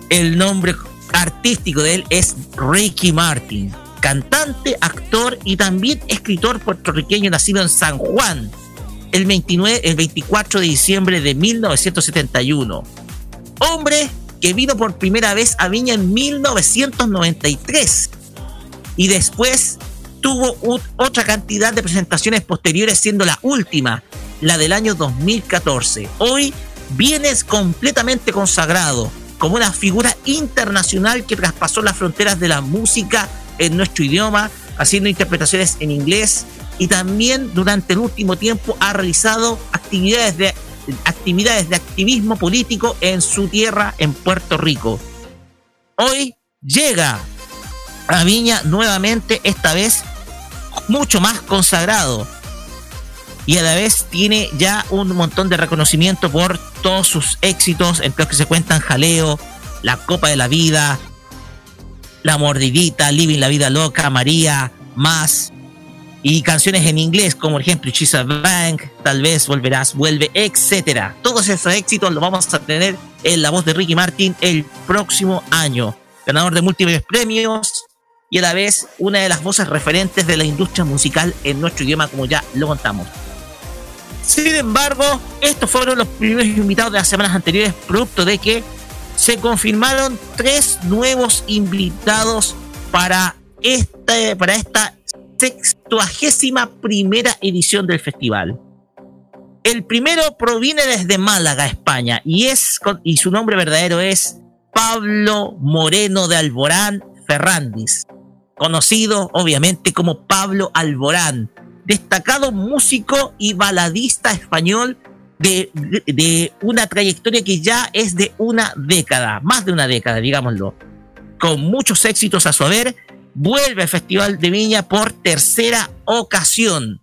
Speaker 2: el nombre artístico de él es Ricky Martin. cantante, actor y también escritor puertorriqueño nacido en San Juan el, 29, el 24 de diciembre de 1971. Hombre que vino por primera vez a Viña en 1993 y después tuvo otra cantidad de presentaciones posteriores, siendo la última, la del año 2014. Hoy vienes completamente consagrado como una figura internacional que traspasó las fronteras de la música en nuestro idioma, haciendo interpretaciones en inglés y también durante el último tiempo ha realizado actividades de, actividades de activismo político en su tierra, en Puerto Rico. Hoy llega a Viña nuevamente, esta vez mucho más consagrado. Y a la vez tiene ya un montón de reconocimiento por todos sus éxitos, entre los que se cuentan Jaleo, La Copa de la Vida, La Mordidita, Living la Vida Loca, María, Más, y canciones en inglés, como por ejemplo She's a Bank, Tal vez Volverás, Vuelve, etcétera. Todos esos éxitos los vamos a tener en la voz de Ricky Martin el próximo año. Ganador de múltiples premios y a la vez una de las voces referentes de la industria musical en nuestro idioma, como ya lo contamos. Sin embargo, estos fueron los primeros invitados de las semanas anteriores, producto de que se confirmaron tres nuevos invitados para, este, para esta sextuagésima primera edición del festival. El primero proviene desde Málaga, España, y, es, y su nombre verdadero es Pablo Moreno de Alborán Ferrandis, conocido obviamente como Pablo Alborán, destacado músico y baladista español de, de, una trayectoria que ya es de una década, más de una década, digámoslo, con muchos éxitos a su haber vuelve al Festival de Viña por tercera ocasión.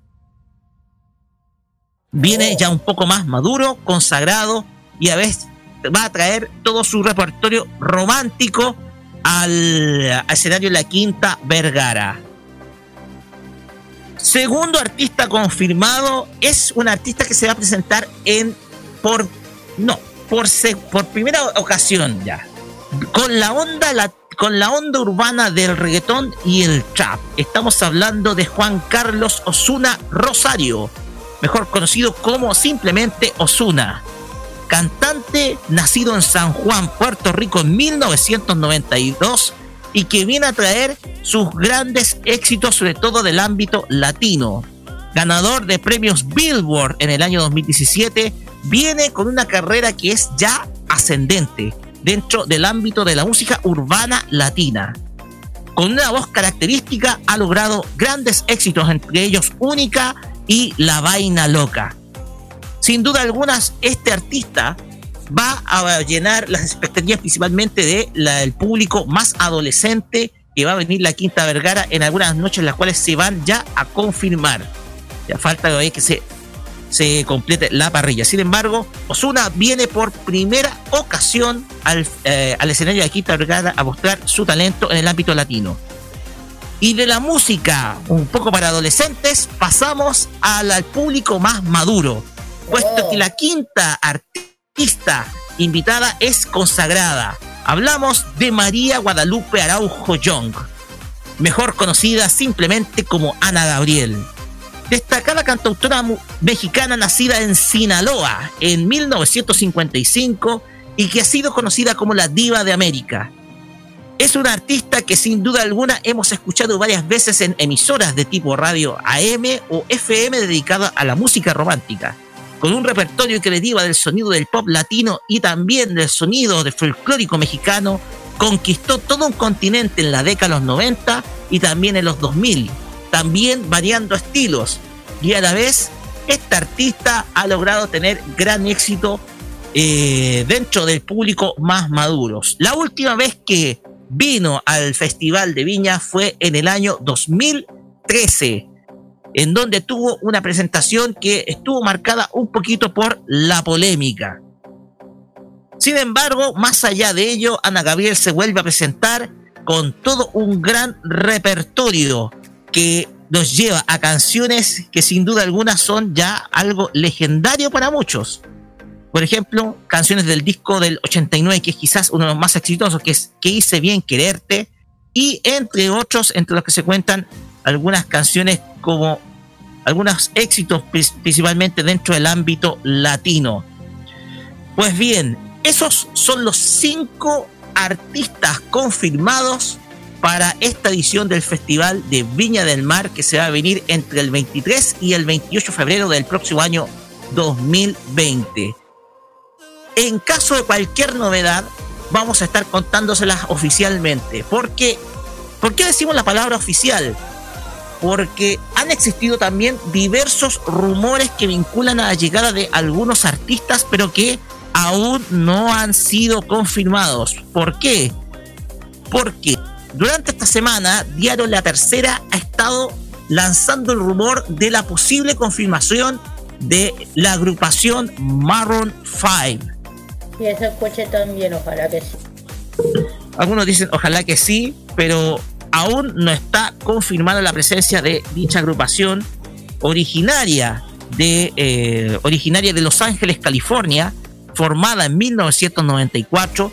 Speaker 2: Viene ya un poco más maduro, consagrado y a veces va a traer todo su repertorio romántico al, escenario de la Quinta Vergara. Segundo artista confirmado es un artista que se va a presentar en por no por por primera ocasión ya con la onda con la onda urbana del reggaetón y el trap. Estamos hablando de Juan Carlos Osuna Rosario, mejor conocido como simplemente Osuna. Cantante nacido en San Juan, Puerto Rico en 1992 y que viene a traer sus grandes éxitos, sobre todo del ámbito latino. Ganador de premios Billboard en el año 2017, viene con una carrera que es ya ascendente dentro del ámbito de la música urbana latina. Con una voz característica ha logrado grandes éxitos, entre ellos Única y La Vaina Loca. Sin duda alguna, este artista va a llenar las expectativas principalmente del público más adolescente que va a venir la Quinta Vergara en algunas noches, las cuales se van ya a confirmar. Ya falta que se se complete la parrilla. Sin embargo, Osuna viene por primera ocasión al, eh, al escenario de Quinta Vergara a mostrar su talento en el ámbito latino. Y de la música, un poco para adolescentes, pasamos al, público más maduro, puesto que la quinta artista invitada es consagrada. Hablamos de María Guadalupe Araujo Young, mejor conocida simplemente como Ana Gabriel destacada cantautora mexicana nacida en Sinaloa en 1955 y que ha sido conocida como la diva de América. Es una artista que sin duda alguna hemos escuchado varias veces en emisoras de tipo radio AM o FM dedicada a la música romántica, con un repertorio que deriva del sonido del pop latino y también del sonido del folclórico mexicano, conquistó todo un continente en la década de los 90 y también en los 2000 también variando estilos. Y a la vez, esta artista ha logrado tener gran éxito eh, dentro del público más maduros. La última vez que vino al Festival de Viña fue en el año 2013, en donde tuvo una presentación que estuvo marcada un poquito por la polémica. Sin embargo, más allá de ello, Ana Gabriel se vuelve a presentar con todo un gran repertorio que nos lleva a canciones que sin duda alguna son ya algo legendario para muchos. Por ejemplo, canciones del disco del 89, que es quizás uno de los más exitosos, que es Que hice bien quererte, y entre otros, entre los que se cuentan algunas canciones como algunos éxitos principalmente dentro del ámbito latino. Pues bien, esos son los cinco artistas confirmados para esta edición del Festival de Viña del Mar que se va a venir entre el 23 y el 28 de febrero del próximo año 2020. En caso de cualquier novedad, vamos a estar contándoselas oficialmente. Porque, ¿Por qué decimos la palabra oficial? Porque han existido también diversos rumores que vinculan a la llegada de algunos artistas, pero que aún no han sido confirmados. ¿Por qué? Porque durante esta semana, Diario La Tercera ha estado lanzando el rumor de la posible confirmación de la agrupación Maroon 5.
Speaker 4: Y eso escuche también, ojalá que sí.
Speaker 2: Algunos dicen ojalá que sí, pero aún no está confirmada la presencia de dicha agrupación originaria de, eh, originaria de Los Ángeles, California, formada en 1994,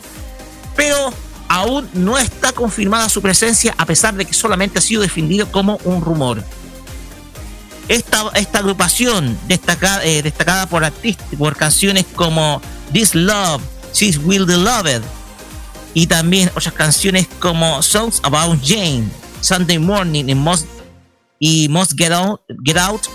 Speaker 2: pero aún no está confirmada su presencia a pesar de que solamente ha sido defendido como un rumor. Esta, agrupación destacada, eh, destacada por, canciones como This Love, She's Will the Loved y también otras canciones como Songs About Jane, Sunday Morning y Must, Get Out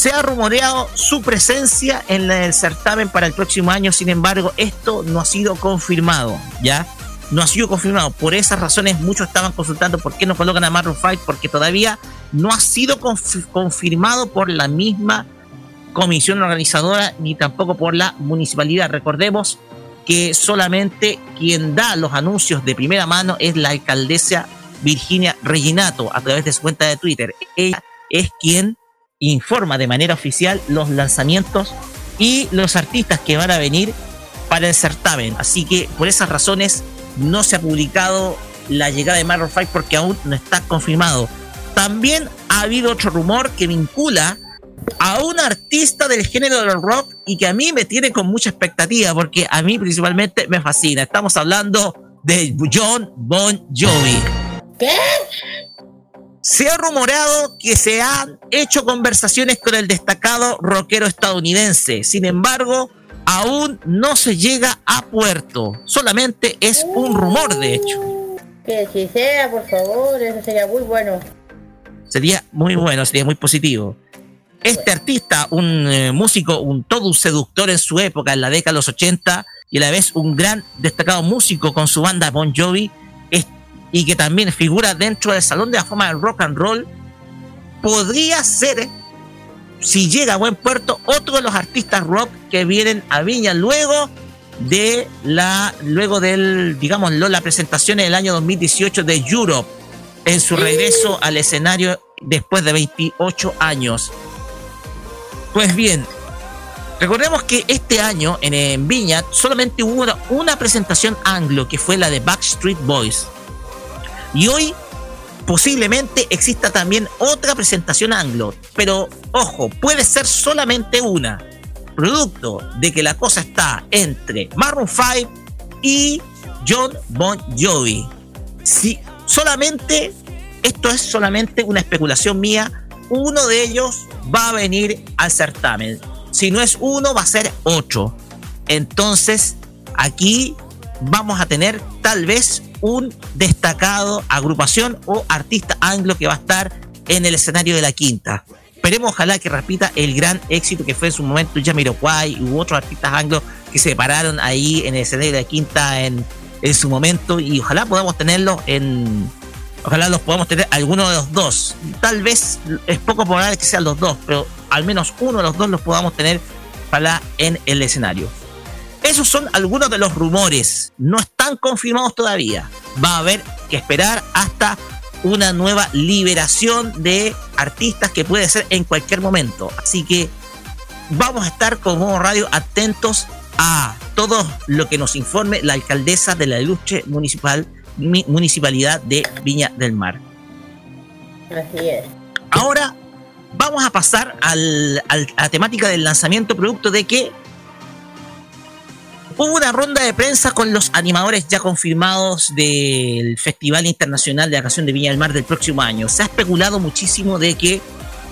Speaker 2: se ha rumoreado su presencia en el certamen para el próximo año, sin embargo, esto no ha sido confirmado, ¿ya? No ha sido confirmado. Por esas razones, muchos estaban consultando por qué no colocan a Maroon 5, porque todavía no ha sido confirmado por la misma comisión organizadora ni tampoco por la municipalidad. Recordemos que solamente quien da los anuncios de primera mano es la alcaldesa Virginia Reginato a través de su cuenta de Twitter. Ella es quien informa de manera oficial los lanzamientos y los artistas que van a venir para el certamen. Así que por esas razones no se ha publicado la llegada de Maroon 5 porque aún no está confirmado. También ha habido otro rumor que vincula a un artista del género del rock y que a mí me tiene con mucha expectativa porque a mí principalmente me fascina. Estamos hablando de John Bon Jovi.
Speaker 4: ¿Qué?
Speaker 2: Se ha rumoreado que se han hecho conversaciones con el destacado rockero estadounidense. Sin embargo, aún no se llega a puerto. Solamente es un rumor, de hecho.
Speaker 4: Que si sea, por favor, eso sería muy bueno.
Speaker 2: Sería muy bueno, sería muy positivo. Este artista, un eh, músico, un todo un seductor en su época, en la década de los 80, y a la vez un gran destacado músico con su banda Bon Jovi, y que también figura dentro del Salón de la Fama del Rock and Roll, podría ser, si llega a buen puerto, otro de los artistas rock que vienen a Viña luego de la, luego del, digamos, la presentación en el año 2018 de Europe, en su regreso al escenario después de 28 años. Pues bien, recordemos que este año en, Viña solamente hubo una presentación anglo, que fue la de Backstreet Boys y hoy posiblemente exista también otra presentación anglo, pero ojo, puede ser solamente una, producto de que la cosa está entre Maroon 5 y John Bon Jovi. Si solamente, esto es solamente una especulación mía, uno de ellos va a venir al certamen. Si no es uno, va a ser otro. Entonces, aquí vamos a tener tal vez un destacado agrupación o artista anglo que va a estar en el escenario de la quinta. Esperemos ojalá que repita el gran éxito que fue en su momento Jamiroquai u otros artistas anglos que se pararon ahí en el escenario de la quinta en, en su momento y ojalá podamos tenerlos en ojalá los podamos tener alguno de los dos tal vez es poco probable que sean los dos pero al menos uno de los dos los podamos tener para en el escenario esos son algunos de los rumores. No están confirmados todavía. Va a haber que esperar hasta una nueva liberación de artistas que puede ser en cualquier momento. Así que vamos a estar como radio atentos a todo lo que nos informe la alcaldesa de la ilustre municipal, municipalidad de Viña del Mar.
Speaker 4: Así es.
Speaker 2: Ahora vamos a pasar al, a la temática del lanzamiento producto de que Hubo una ronda de prensa con los animadores ya confirmados del Festival Internacional de la Canción de Viña del Mar del próximo año. Se ha especulado muchísimo de que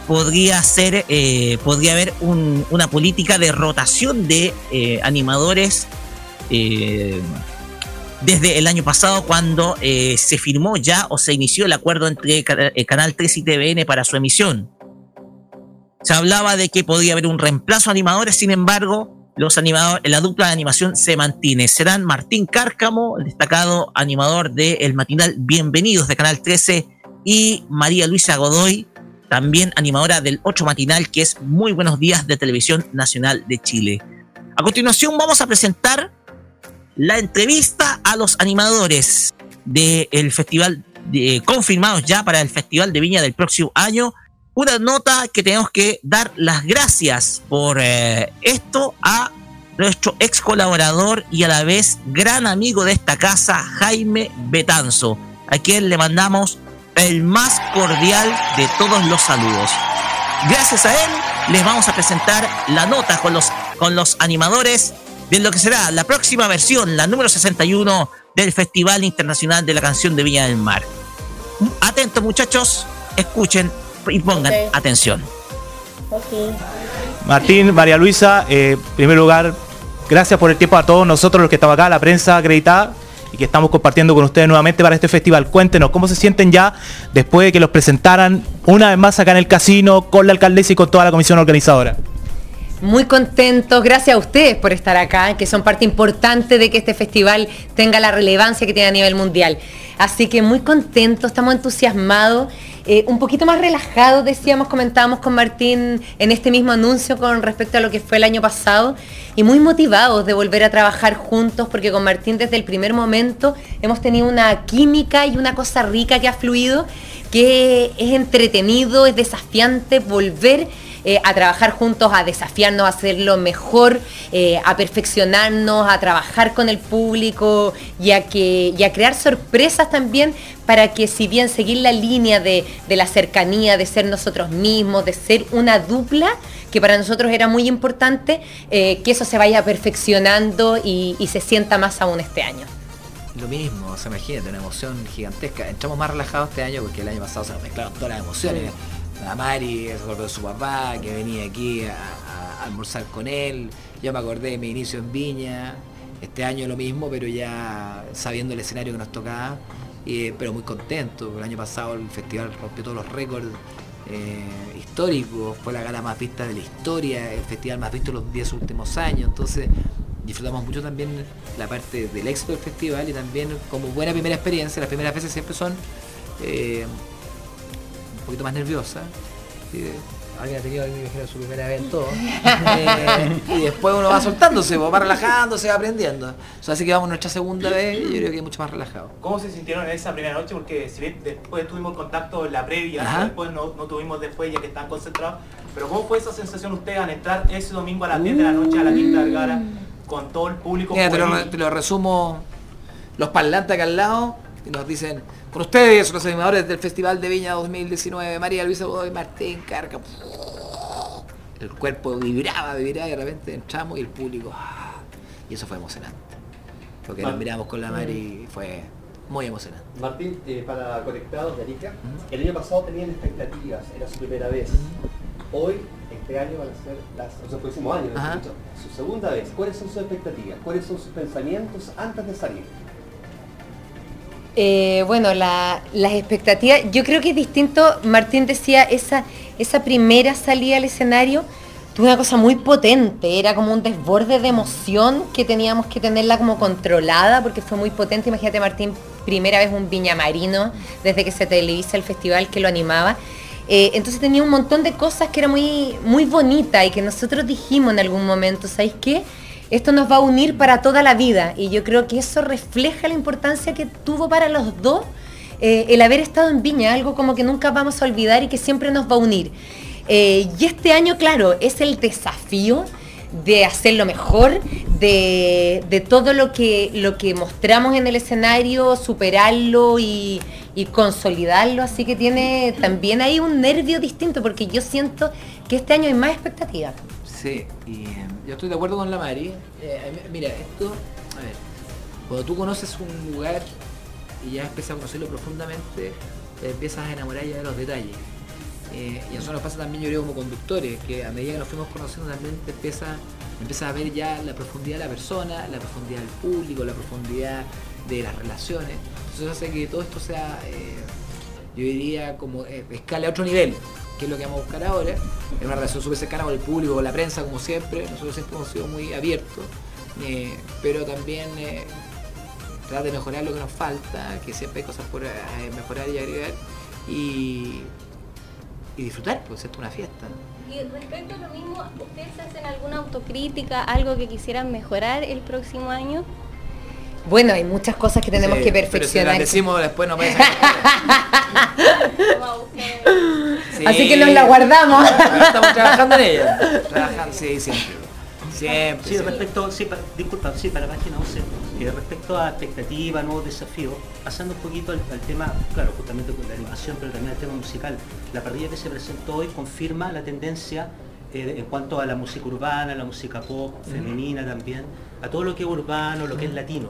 Speaker 2: podría ser, eh, podría haber una política de rotación de eh, animadores eh, desde el año pasado cuando se firmó ya o se inició el acuerdo entre Canal 3 y TVN para su emisión. Se hablaba de que podría haber un reemplazo a animadores, sin embargo, los animadores, la dupla de animación se mantiene. Serán Martín Cárcamo, el destacado animador de El Matinal Bienvenidos de Canal 13, y María Luisa Godoy, también animadora del 8 Matinal, que es Muy Buenos Días de Televisión Nacional de Chile. A continuación vamos a presentar la entrevista a los animadores del festival, confirmados ya para el Festival de Viña del próximo año una nota que tenemos que dar las gracias por eh, esto a nuestro ex colaborador y a la vez gran amigo de esta casa, Jaime Betanzo, a quien le mandamos el más cordial de todos los saludos. Gracias a él les vamos a presentar la nota con los, con los animadores de lo que será la próxima versión, la número 61 del Festival Internacional de la Canción de Viña del Mar. Atentos muchachos, escuchen y pongan atención.
Speaker 5: Martín, María Luisa, eh, en primer lugar, gracias por el tiempo a todos nosotros los que estamos acá, la prensa acreditada y que estamos compartiendo con ustedes nuevamente para este festival. Cuéntenos cómo se sienten ya después de que los presentaran una vez más acá en el casino con la alcaldesa y con toda la comisión organizadora.
Speaker 6: Muy contentos, gracias a ustedes por estar acá, que son parte importante de que este festival tenga la relevancia que tiene a nivel mundial. Así que muy contentos, estamos entusiasmados. Eh, un poquito más relajado, decíamos, comentábamos con Martín en este mismo anuncio con respecto a lo que fue el año pasado, y muy motivados de volver a trabajar juntos, porque con Martín desde el primer momento hemos tenido una química y una cosa rica que ha fluido, que es entretenido, es desafiante volver eh, a trabajar juntos, a desafiarnos, a hacerlo mejor, eh, a perfeccionarnos, a trabajar con el público y a, que, y a crear sorpresas también para que si bien seguir la línea de, la cercanía, de ser nosotros mismos, de ser una dupla, que para nosotros era muy importante, eh, que eso se vaya perfeccionando y, se sienta más aún este año.
Speaker 7: Lo mismo, se imagínate, una emoción gigantesca. Entramos más relajados este año porque el año pasado se nos mezclaron todas las emociones la Mari de su papá, que venía aquí a, almorzar con él. Yo me acordé de mi inicio en Viña. Este año lo mismo, pero ya sabiendo el escenario que nos tocaba. pero muy contento. El año pasado el festival rompió todos los récords eh, históricos. Fue la gala más vista de la historia, el festival más visto los 10 últimos años. Entonces disfrutamos mucho también la parte del éxito del festival y también como buena primera experiencia. Las primeras veces siempre son... Eh, poquito más nerviosa. Y, había tenido su primera vez en todo. Eh, y después uno va soltándose, va relajándose, va aprendiendo. así que vamos nuestra segunda vez y yo creo que es mucho más relajado.
Speaker 5: ¿Cómo se sintieron en esa primera noche? Porque si bien después tuvimos contacto en la previa, después no, tuvimos después ya que están concentrados. Pero ¿cómo fue esa sensación ustedes al entrar ese domingo a las 10 de la noche a la Quinta Vergara con todo el público?
Speaker 7: te, lo, te lo resumo. Los parlantes acá al lado y nos dicen con ustedes, los animadores del Festival de Viña 2019, María Luisa Godoy, Martín Carca. El cuerpo vibraba, vibraba y de repente entramos y el público. Ah, y eso fue emocionante. Porque nos miramos con la Mari y fue muy emocionante.
Speaker 8: Martín, eh, para Conectados de Arica, el año pasado tenían expectativas, era su primera vez. Hoy, este año van a ser las, o sea, próximo año, su segunda vez. ¿Cuáles son sus expectativas? ¿Cuáles son sus pensamientos antes de salir?
Speaker 6: Eh, bueno, las expectativas, yo creo que es distinto, Martín decía, esa, esa primera salida al escenario tuvo una cosa muy potente, era como un desborde de emoción que teníamos que tenerla como controlada porque fue muy potente. Imagínate Martín, primera vez un viña marino desde que se televisa el festival que lo animaba. Eh, entonces tenía un montón de cosas que era muy, muy bonita y que nosotros dijimos en algún momento, ¿sabéis qué? Esto nos va a unir para toda la vida y yo creo que eso refleja la importancia que tuvo para los dos eh, el haber estado en Viña, algo como que nunca vamos a olvidar y que siempre nos va a unir. Eh, y este año, claro, es el desafío de hacerlo mejor, de, todo lo que, lo que mostramos en el escenario, superarlo y, consolidarlo, así que tiene también ahí un nervio distinto, porque yo siento que este año hay más expectativas.
Speaker 7: Sí, y yo estoy de acuerdo con la Mari. Eh, mira, esto, a ver, cuando tú conoces un lugar y ya empiezas a conocerlo profundamente, te empiezas a enamorar ya de los detalles. Eh, y eso nos pasa también, yo creo, como conductores, que a medida que nos fuimos conociendo también te empieza, empiezas a ver ya la profundidad de la persona, la profundidad del público, la profundidad de las relaciones. Entonces hace que todo esto sea, eh, yo diría, como escale a otro nivel, que es lo que vamos a buscar ahora. Es una relación súper cercana con el público, con la prensa, como siempre. Nosotros siempre hemos sido muy abiertos, pero también tratar de mejorar lo que nos falta, que siempre hay cosas por mejorar y agregar. Y y disfrutar, pues es una fiesta.
Speaker 9: Y respecto a lo mismo, ¿ustedes hacen alguna autocrítica, algo que quisieran mejorar el próximo año?
Speaker 6: Bueno, hay muchas cosas que tenemos que perfeccionar.
Speaker 7: Pero si las decimos después no me
Speaker 6: Así que nos la guardamos.
Speaker 7: Estamos trabajando en ella. Trabajando, sí, siempre. Siempre.
Speaker 10: Sí, respecto, sí, disculpa, sí, para la página 11, eh, respecto a expectativas, nuevos desafíos, pasando un poquito al, tema, claro, justamente con la animación, pero también al tema musical. La parrilla que se presentó hoy confirma la tendencia eh, en cuanto a la música urbana, la música pop, femenina también, a todo lo que es urbano, lo que es latino.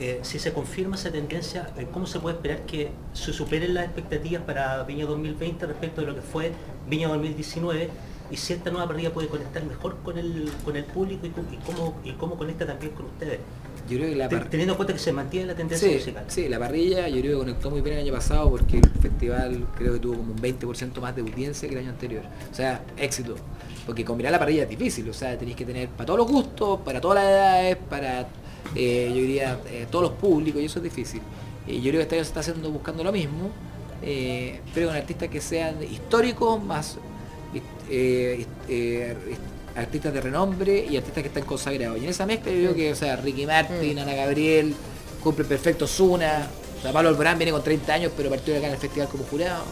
Speaker 10: Eh, si se confirma esa tendencia, ¿cómo se puede esperar que se superen las expectativas para Viña 2020 respecto de lo que fue Viña 2019? y si esta nueva parrilla puede conectar mejor con el, con el público y, cómo, y cómo conecta también con ustedes.
Speaker 7: Yo creo que la
Speaker 10: Teniendo en cuenta que se mantiene la tendencia musical.
Speaker 7: Sí, la parrilla yo creo que conectó muy bien el año pasado porque el festival creo que tuvo como un 20% más de audiencia que el año anterior. O sea, éxito. Porque combinar la parrilla es difícil, o sea, tenéis que tener para todos los gustos, para todas las edades, para, eh, yo diría, eh, todos los públicos, y eso es difícil. Y yo creo que año se está haciendo buscando lo mismo, eh, pero con artistas que sean históricos, más eh, eh, artistas de renombre y artistas que están consagrados. Y en esa mezcla yo creo que, o sea, Ricky Martin, mm. Ana Gabriel, cumple perfecto Zuna, o sea, Pablo Alborán viene con 30 años, pero partió acá en el festival como jurado.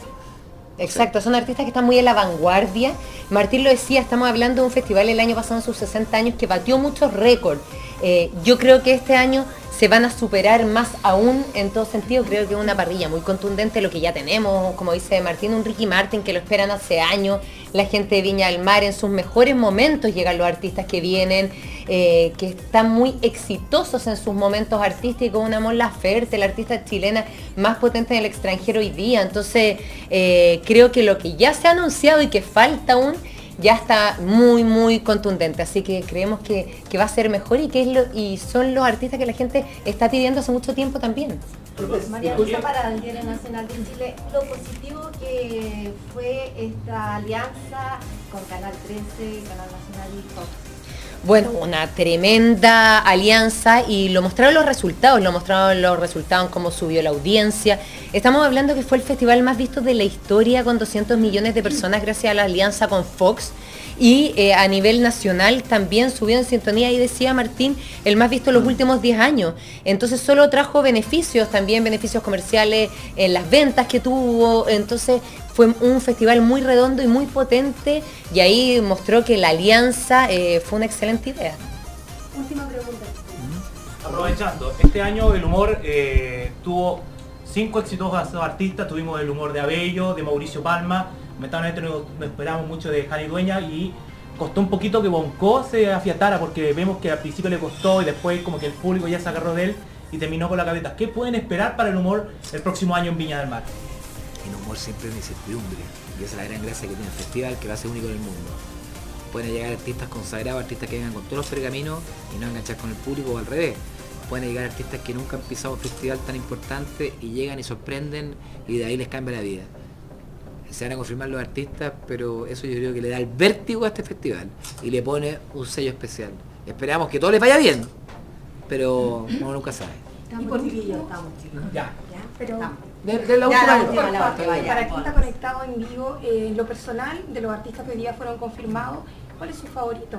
Speaker 6: Exacto, son artistas que están muy en la vanguardia. Martín lo decía, estamos hablando de un festival el año pasado en sus 60 años que batió muchos récords. Eh, yo creo que este año se van a superar más aún en todo sentido. Creo que es una parrilla muy contundente lo que ya tenemos, como dice Martín, un Ricky Martin que lo esperan hace años, la gente de Viña del Mar en sus mejores momentos llegan los artistas que vienen, eh, que están muy exitosos en sus momentos artísticos, una Mon Laferte, la artista chilena más potente en el extranjero hoy día. Entonces, eh, creo que lo que ya se ha anunciado y que falta aún ya está muy, muy contundente. Así que creemos que, va a ser mejor y que es lo, y son los artistas que la gente está pidiendo hace mucho tiempo también.
Speaker 9: María Luisa para el Diario Nacional de Chile, lo positivo que fue esta alianza con Canal 13, Canal Nacional y Fox.
Speaker 6: Bueno, una tremenda alianza y lo mostraron los resultados, lo mostraron los resultados, cómo subió la audiencia. Estamos hablando que fue el festival más visto de la historia con 200 millones de personas gracias a la alianza con Fox y eh, a nivel nacional también subió en sintonía y decía Martín, el más visto en los mm. últimos 10 años. Entonces solo trajo beneficios, también beneficios comerciales en las ventas que tuvo. Entonces fue un festival muy redondo y muy potente y ahí mostró que la alianza eh, fue una excelente idea.
Speaker 9: Última pregunta.
Speaker 5: Aprovechando, este año el humor eh, tuvo cinco exitosos artistas, tuvimos el humor de Abello, de Mauricio Palma, lamentablemente no, esperamos mucho de Jani Dueña y costó un poquito que Bonco se afiatara porque vemos que al principio le costó y después como que el público ya se agarró de él y terminó con la cabeza. ¿Qué pueden esperar para el humor el próximo año en Viña del Mar?
Speaker 7: El humor siempre es incertidumbre y esa es la gran gracia que tiene el festival que va a ser único en el mundo. Pueden llegar artistas consagrados, artistas que vengan con todos los pergaminos y no enganchar con el público o al revés. Pueden llegar artistas que nunca han pisado un festival tan importante y llegan y sorprenden y de ahí les cambia la vida se van a confirmar los artistas, pero eso yo creo que le da el vértigo a este festival y le pone un sello especial. Esperamos que todo les vaya bien, pero uno nunca sabe.
Speaker 9: Y por estamos.
Speaker 5: Ya.
Speaker 9: Pero
Speaker 7: de, la última
Speaker 9: para quien está conectado en vivo, eh, lo personal de los artistas que hoy día fueron confirmados, ¿Cuál es su favorito?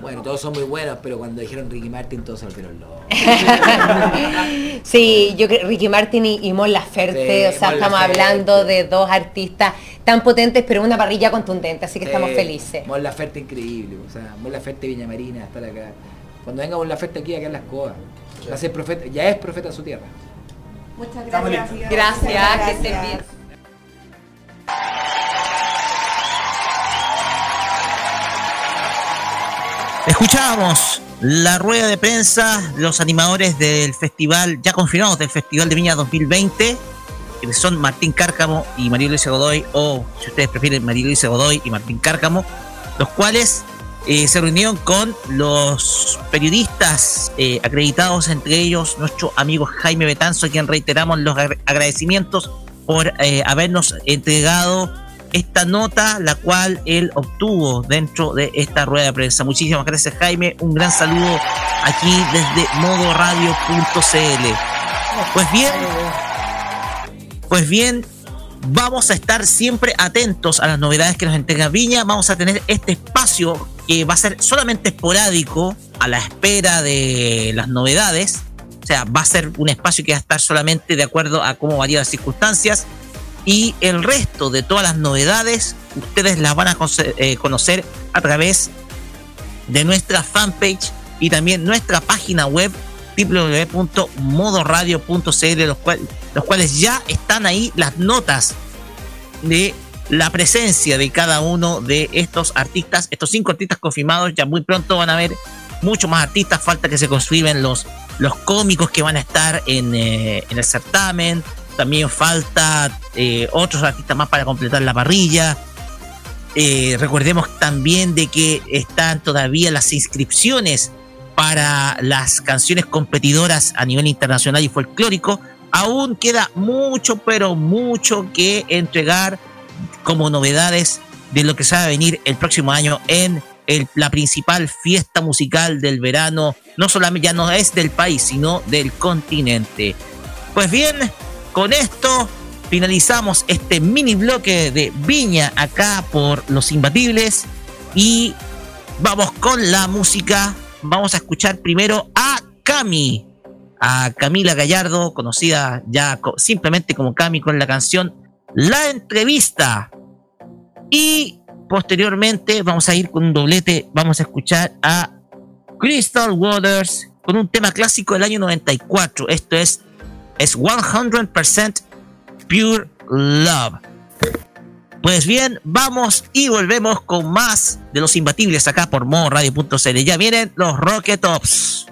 Speaker 7: Bueno, todos son muy buenos, pero cuando dijeron Ricky Martin todos se volvieron locos.
Speaker 6: sí, yo creo Ricky Martin y, y Mon Laferte, o sea, estamos hablando de dos artistas tan potentes, pero una parrilla contundente, así que estamos felices.
Speaker 7: Mon Laferte increíble, o sea, Mon Laferte Viña Marina, estar acá. Cuando venga Mon Laferte aquí, acá en las cosas. profeta, ya es profeta en su tierra.
Speaker 9: Muchas gracias.
Speaker 6: Gracias, gracias. que estén bien.
Speaker 2: Escuchábamos la rueda de prensa de los animadores del festival, ya confirmados del Festival de Viña 2020, que son Martín Cárcamo y María Luisa Godoy, o si ustedes prefieren María Luisa Godoy y Martín Cárcamo, los cuales eh, se reunieron con los periodistas eh, acreditados, entre ellos nuestro amigo Jaime Betanzo, a quien reiteramos los agradecimientos por eh, habernos entregado esta nota, la cual él obtuvo dentro de esta rueda de prensa. Muchísimas gracias, Jaime. Un gran saludo aquí desde modoradio.cl. Pues bien, pues bien, vamos a estar siempre atentos a las novedades que nos entrega Viña. Vamos a tener este espacio que va a ser solamente esporádico a la espera de las novedades. O sea, va a ser un espacio que va a estar solamente de acuerdo a cómo varían las circunstancias y el resto de todas las novedades ustedes las van a eh, conocer a través de nuestra fanpage y también nuestra página web www.modoradio.cl los, cuales ya están ahí las notas de la presencia de cada uno de estos artistas, estos cinco artistas confirmados, ya muy pronto van a ver muchos más artistas, falta que se construyan los, los cómicos que van a estar en, eh, el certamen, también falta eh, otros artistas más para completar la parrilla. Eh, recordemos también de que están todavía las inscripciones para las canciones competidoras a nivel internacional y folclórico. Aún queda mucho, pero mucho que entregar como novedades de lo que se va a venir el próximo año en la principal fiesta musical del verano, no solamente ya no es del país, sino del continente. Pues bien, con esto finalizamos este mini bloque de Viña acá por Los Imbatibles y vamos con la música. Vamos a escuchar primero a Cami, a Camila Gallardo, conocida ya simplemente como Cami con la canción La Entrevista. Y posteriormente vamos a ir con un doblete, vamos a escuchar a Crystal Waters con un tema clásico del año 94. Esto es es 100% Pure Love. Pues bien, vamos y volvemos con más de los imbatibles acá por modoradio.cl. Ya vienen los Rocket Tops.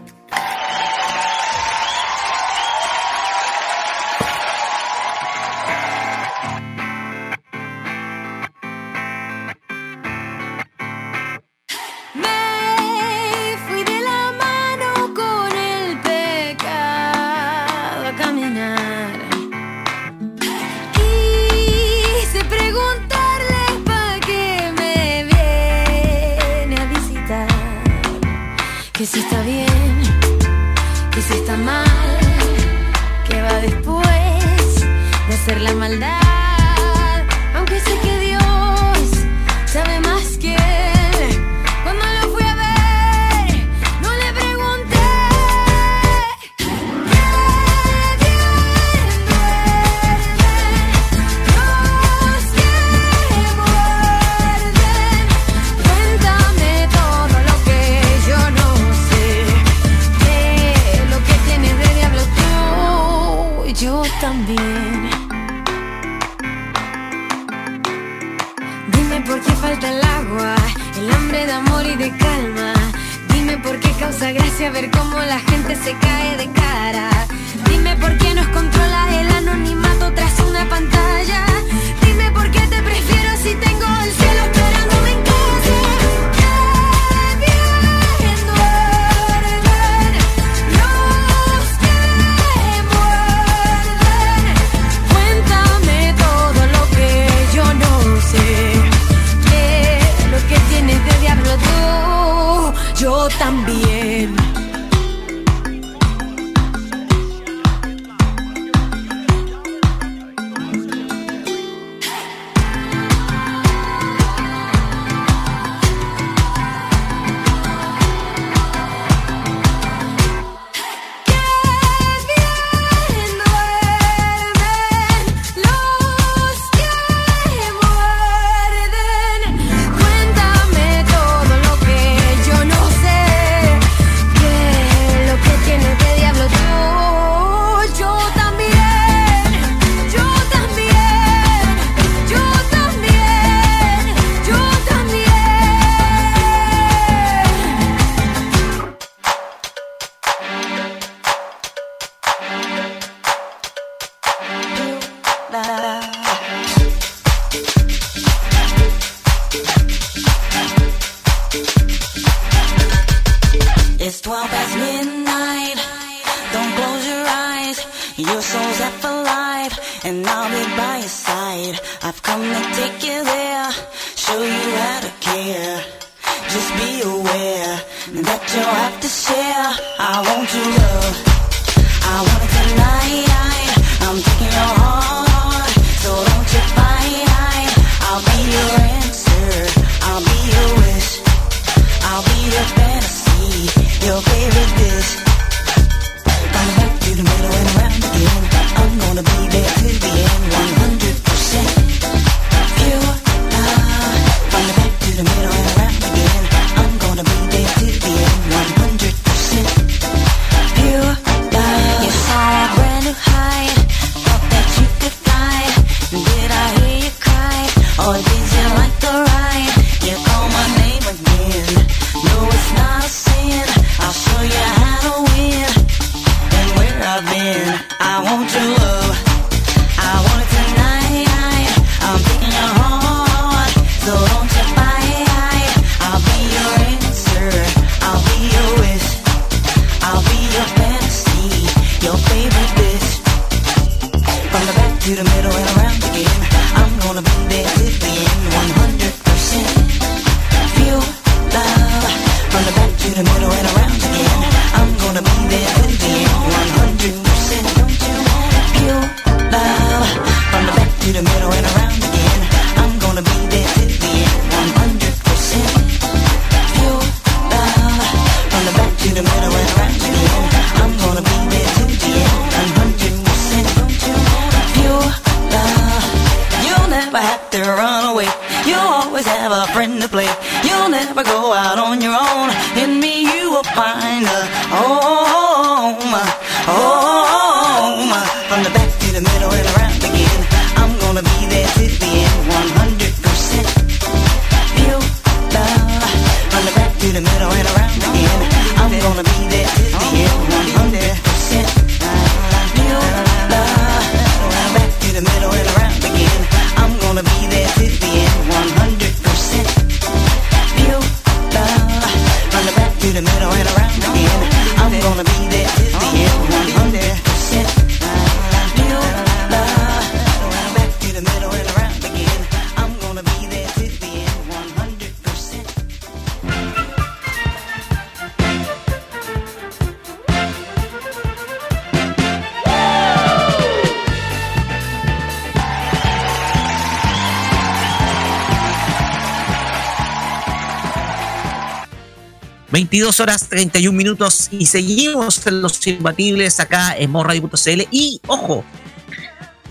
Speaker 2: 22 horas 31 minutos y seguimos en los imbatibles acá en morradio.cl y ojo,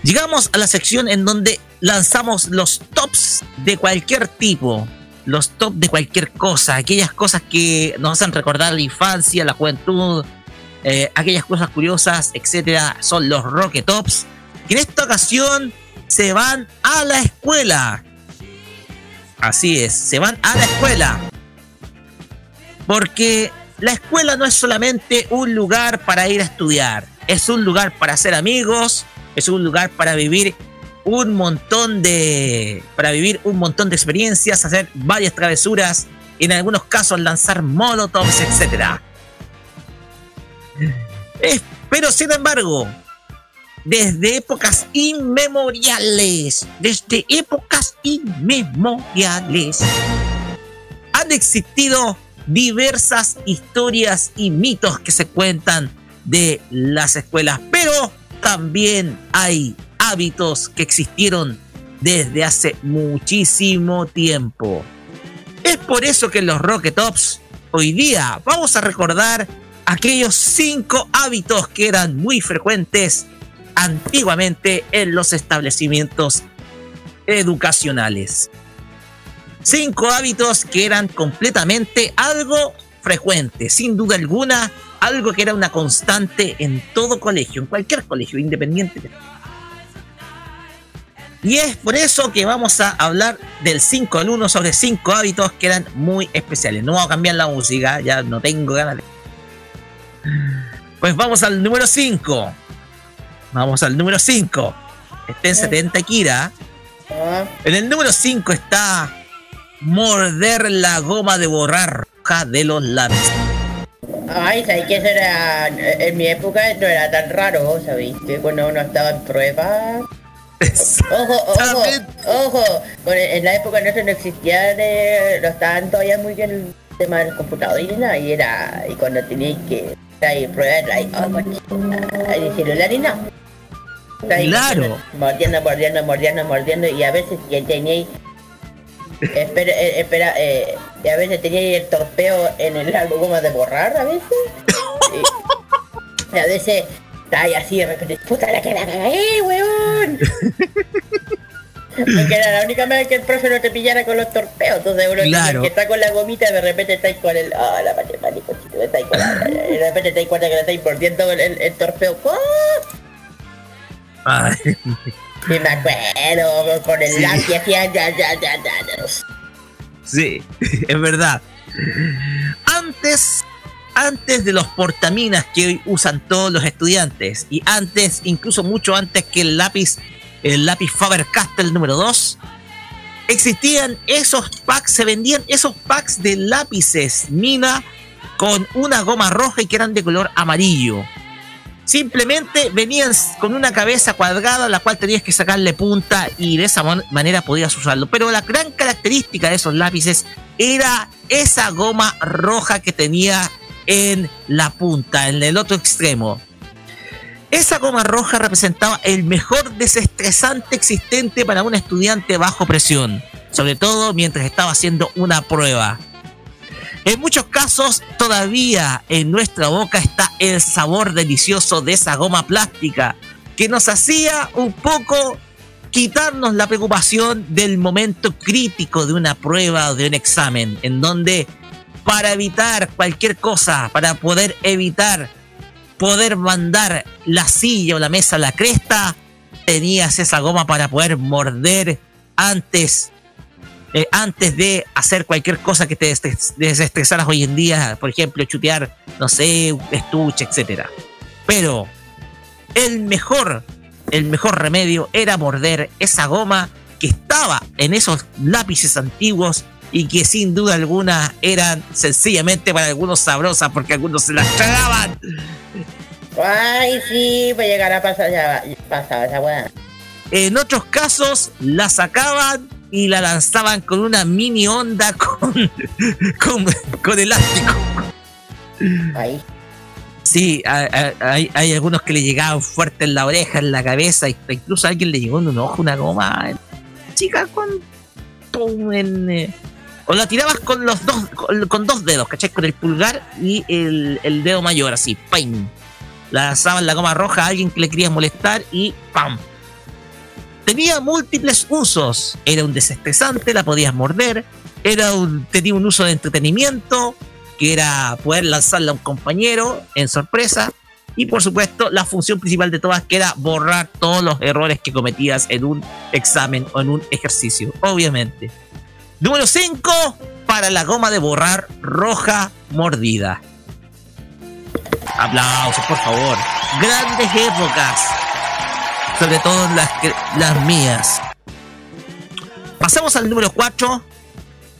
Speaker 2: llegamos a la sección en donde lanzamos los tops de cualquier tipo, los tops de cualquier cosa, aquellas cosas que nos hacen recordar la infancia, la juventud, eh, aquellas cosas curiosas, etcétera, son los Rocket Tops. Que en esta ocasión se van a la escuela. Así es, se van a la escuela. Porque la escuela no es solamente un lugar para ir a estudiar, es un lugar para hacer amigos, es un lugar para vivir un montón de para vivir un montón de experiencias, hacer varias travesuras, y en algunos casos lanzar molotovs. Eh, pero sin embargo, desde épocas inmemoriales, desde épocas inmemoriales, han existido diversas historias y mitos que se cuentan de las escuelas, pero también hay hábitos que existieron desde hace muchísimo tiempo. Es por eso que en los Rocket Tops hoy día vamos a recordar aquellos cinco hábitos que eran muy frecuentes antiguamente en los establecimientos educacionales. Cinco hábitos que eran completamente algo frecuente, sin duda alguna, algo que era una constante en todo colegio, en cualquier colegio, independiente. Y es por eso que vamos a hablar del 5 al 1 sobre cinco hábitos que eran muy especiales. No vamos a cambiar la música, ya no tengo ganas de... Pues vamos al número 5. Vamos al número 5. Está en 70 Kira. En el número 5 está morder la goma de borrar de los labios.
Speaker 4: Ay, ¿sabes que eso era... En mi época no era tan raro, ¿sabéis? Que cuando uno estaba en prueba... Ojo, ojo, ojo. Con- En la época nuestra no existía de, no estaban todavía muy bien el tema del computador y nada, y era, y cuando tenías que ahí, probar ahí, oh, el celular y no. Ahí,
Speaker 2: Claro.
Speaker 4: Mordiendo, mordiendo, mordiendo, mordiendo, y a veces ya teníais, espera, eh, espera, eh, y a veces teníais el torpeo en el largo goma de borrar a veces. Y, y a veces está ahí así de repente, puta la que la cagué, weón. Porque era la única vez que el profe no te pillara con los torpeos. Entonces uno
Speaker 2: Claro.
Speaker 4: que está con la gomita de repente está ahí con el. Ah, la matemática, chico, con la. De repente te das cuenta que le estáis mordiendo el, el, el torpeo. ¡Oh!
Speaker 2: Ay,
Speaker 4: Y me acuerdo con el
Speaker 2: Sí.
Speaker 4: lápiz ya, ya, ya, ya,
Speaker 2: sí, es verdad. Antes, antes de los portaminas que hoy usan todos los estudiantes, y antes, incluso mucho antes que el lápiz, el lápiz Faber-Castell número 2, existían esos packs, se vendían esos packs de lápices mina con una goma roja y que eran de color amarillo. Simplemente venían con una cabeza cuadrada a la cual tenías que sacarle punta y de esa manera podías usarlo. Pero la gran característica de esos lápices era esa goma roja que tenía en la punta, en el otro extremo. Esa goma roja representaba el mejor desestresante existente para un estudiante bajo presión, sobre todo mientras estaba haciendo una prueba. En muchos casos, todavía en nuestra boca está el sabor delicioso de esa goma plástica que nos hacía un poco quitarnos la preocupación del momento crítico de una prueba o de un examen, en donde para evitar cualquier cosa, para poder evitar poder mandar la silla o la mesa a la cresta, tenías esa goma para poder morder antes eh, antes de hacer cualquier cosa que te desestres- desestresaras hoy en día, por ejemplo, chutear, no sé, estuche, etcétera. Pero el mejor, el mejor remedio era morder esa goma que estaba en esos lápices antiguos y que sin duda alguna eran sencillamente para algunos sabrosas porque algunos se las tragaban.
Speaker 4: Ay, sí, pues llegará a pasar ya, pasaba esa weá.
Speaker 2: En otros casos la sacaban y la lanzaban con una mini onda con, con, con elástico.
Speaker 4: Ahí.
Speaker 2: Sí, hay, hay algunos que le llegaban fuerte en la oreja, en la cabeza, incluso a alguien le llegó en un ojo una goma chica con... pum, en, eh, o la tirabas con los dos, con, con dos dedos, ¿cachai? Con el pulgar y el, el dedo mayor, así, ¡pam! La lanzaban la goma roja a alguien que le quería molestar y ¡pam! Tenía múltiples usos. Era un desestresante, la podías morder. Era un, tenía un uso de entretenimiento, que era poder lanzarla a un compañero en sorpresa. Y por supuesto, la función principal de todas, que era borrar todos los errores que cometías en un examen o en un ejercicio, obviamente. Número 5, para la goma de borrar roja mordida. Aplausos, por favor. Grandes épocas sobre todo las, las mías. Pasamos al número 4,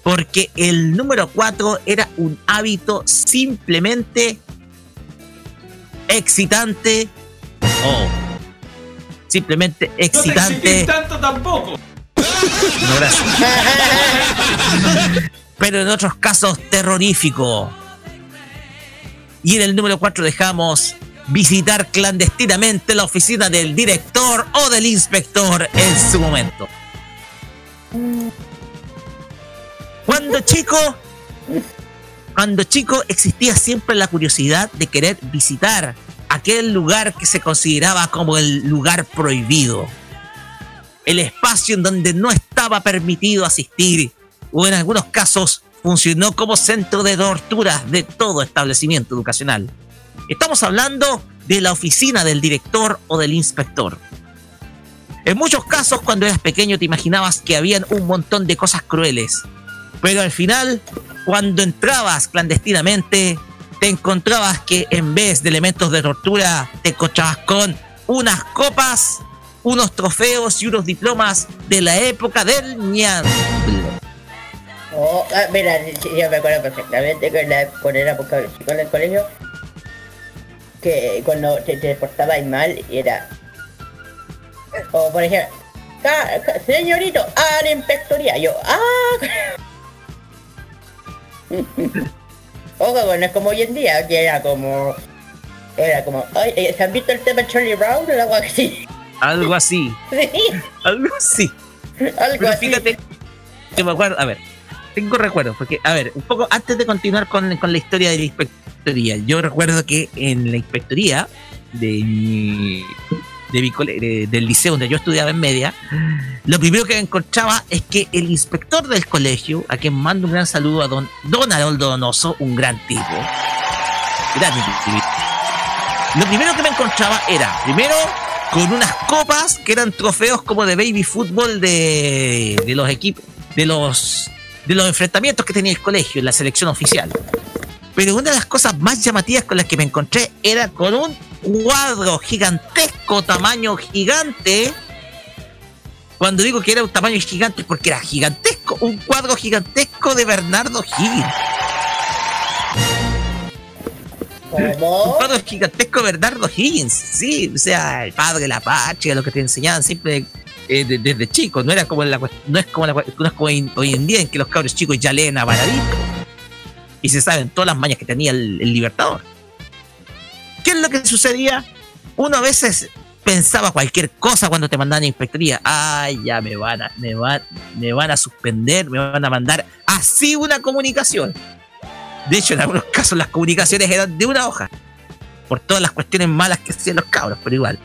Speaker 2: porque el número 4 era un hábito simplemente excitante. Oh, simplemente excitante.
Speaker 11: tanto tampoco.
Speaker 2: No, gracias. Pero en otros casos terrorífico. Y en el número 4 dejamos visitar clandestinamente la oficina del director o del inspector en su momento. Cuando chico, cuando chico existía siempre la curiosidad de querer visitar aquel lugar que se consideraba como el lugar prohibido. El espacio en donde no estaba permitido asistir o en algunos casos funcionó como centro de tortura de todo establecimiento educacional. Estamos hablando de la oficina del director o del inspector. En muchos casos, cuando eras pequeño, te imaginabas que habían un montón de cosas crueles. Pero al final, cuando entrabas clandestinamente, te encontrabas que en vez de elementos de tortura, te encontrabas con unas copas, unos trofeos y unos diplomas de la época del ñan.
Speaker 4: Oh, ah, mira, yo me acuerdo perfectamente que la, cuando era poca- chico en el colegio, que cuando te, te portabas mal era... O por ejemplo, señorito, a la inspectoría. Yo, ah. Ojo, bueno, es como hoy en día, que era como... Era como, ay, eh, ¿se han visto el tema de Charlie Brown o algo así?
Speaker 2: Algo así.
Speaker 4: Sí,
Speaker 2: Algo así.
Speaker 4: algo
Speaker 2: Pero
Speaker 4: así.
Speaker 2: fíjate, yo me acuerdo, a ver, tengo recuerdos, porque, a ver, un poco antes de continuar con, con la historia de la inspectoría, yo recuerdo que en la inspectoría de mi, cole- de- del liceo donde yo estudiaba en media, lo primero que encontraba es que el inspector del colegio, a quien mando un gran saludo a don, don Donoso, un gran tipo, gran tipo, lo primero que me encontraba era, primero, con unas copas que eran trofeos como de baby fútbol de, de los equipos, de los, de los enfrentamientos que tenía el colegio en la selección oficial. Pero una de las cosas más llamativas con las que me encontré era con un cuadro gigantesco, tamaño gigante. Cuando digo que era un tamaño gigante, es porque era gigantesco, un cuadro gigantesco de Bernardo Higgins. Un
Speaker 4: ¿Cómo?
Speaker 2: cuadro gigantesco de Bernardo Higgins, sí, o sea, el padre de la patria, lo que te enseñaban siempre eh, de- desde chico, no era como no es como hoy, en día en que los cabros chicos ya leen a Baradito y se saben todas las mañas que tenía el, Libertador. ¿Qué es lo que sucedía? Uno a veces pensaba cualquier cosa cuando te mandaban a inspectoría. Ay, ya me van a, me van a suspender, me van a mandar así una comunicación. De hecho, en algunos casos las comunicaciones eran de una hoja. Por todas las cuestiones malas que hacían los cabros, pero igual.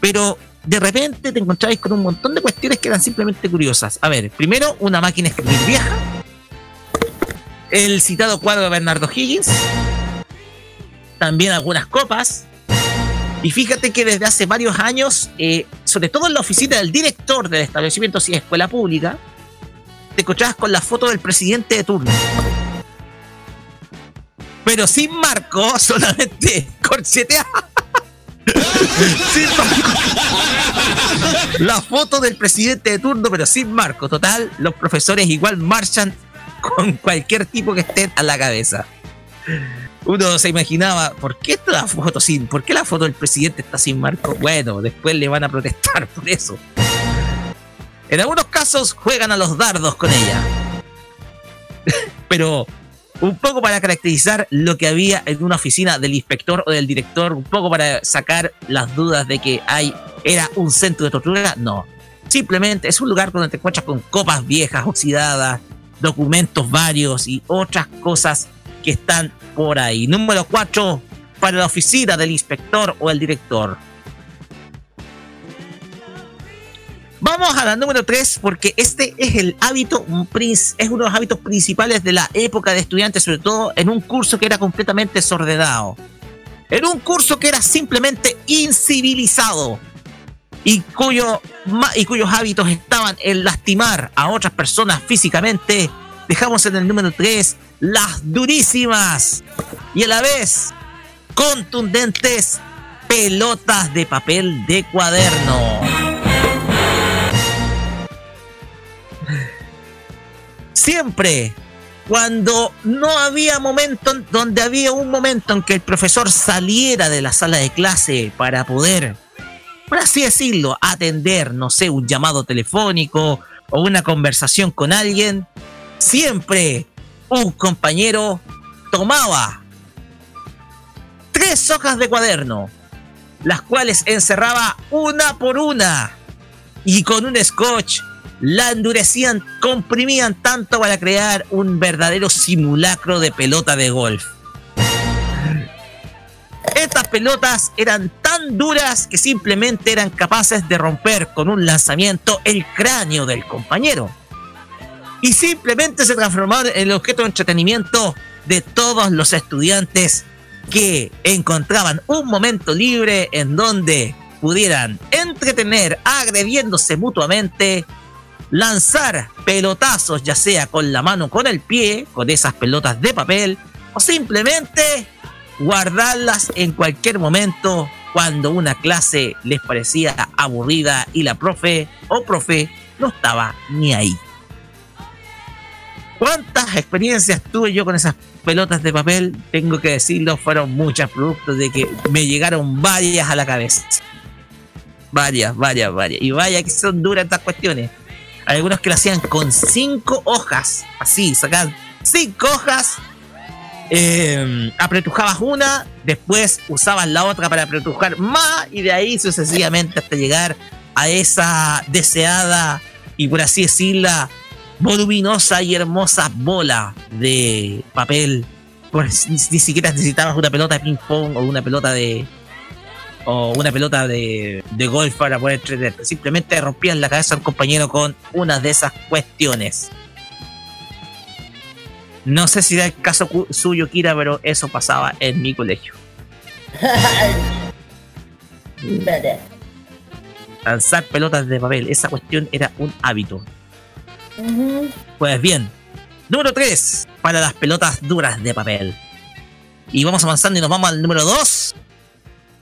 Speaker 2: Pero de repente te encontrabais con un montón de cuestiones que eran simplemente curiosas. A ver, primero, una máquina escribir vieja. El citado cuadro de Bernardo Higgins. También algunas copas. Y fíjate que desde hace varios años, eh, sobre todo en la oficina del director del establecimiento si es escuela pública, te encontrabas con la foto del presidente de turno. Pero sin marco, solamente corcheteada. Sin marco. La foto del presidente de turno, pero sin marco. Total, los profesores igual marchan con cualquier tipo que esté a la cabeza. Uno se imaginaba, ¿por qué esta foto sin? ¿Por qué la foto del presidente está sin marco? Bueno, después le van a protestar por eso. En algunos casos juegan a los dardos con ella. Pero un poco para caracterizar lo que había en una oficina del inspector o del director, un poco para sacar las dudas de que hay era un centro de tortura, no. Simplemente es un lugar donde te encuentras con copas viejas, oxidadas, documentos varios y otras cosas que están por ahí. Número 4, para la oficina del inspector o el director. Vamos a la número 3 porque este es el hábito, es uno de los hábitos principales de la época de estudiantes, sobre todo en un curso que era completamente desordenado. En un curso que era simplemente incivilizado y, y cuyos hábitos estaban en lastimar a otras personas físicamente, dejamos en el número 3 las durísimas y a la vez contundentes pelotas de papel de cuaderno. Siempre cuando no había momento en- donde había un momento en que el profesor saliera de la sala de clase para poder, por así decirlo, atender, no sé, un llamado telefónico o una conversación con alguien, siempre un compañero tomaba tres hojas de cuaderno, las cuales encerraba una por una y con un scotch la endurecían, comprimían tanto para crear un verdadero simulacro de pelota de golf. Estas pelotas eran tan duras que simplemente eran capaces de romper con un lanzamiento el cráneo del compañero. Y simplemente se transformaron en el objeto de entretenimiento de todos los estudiantes que encontraban un momento libre en donde pudieran entretener agrediéndose mutuamente, lanzar pelotazos ya sea con la mano con el pie, con esas pelotas de papel, o simplemente guardarlas en cualquier momento cuando una clase les parecía aburrida y la profe o profe no estaba ni ahí. ¿Cuántas experiencias tuve yo con esas pelotas de papel? Tengo que decirlo, fueron muchas productos de que me llegaron varias a la cabeza. Varias, varias, varias. Y vaya que son duras estas cuestiones. Hay algunos que lo hacían con cinco hojas. Así, sacaban cinco hojas. eh, apretujabas una, después usabas la otra para apretujar más y de ahí sucesivamente hasta llegar a esa deseada y por así decirla voluminosa y hermosa bola de papel. Pues ni, siquiera necesitabas una pelota de ping pong o una pelota de o una pelota de, de golf para poder entretenerte. Simplemente rompías la cabeza a un compañero con una de esas cuestiones. No sé si era el caso suyo, Kira, pero eso pasaba en mi colegio. Lanzar pelotas de papel, esa cuestión era un hábito. Pues bien, número 3 para las pelotas duras de papel. Y vamos avanzando y nos vamos al número 2.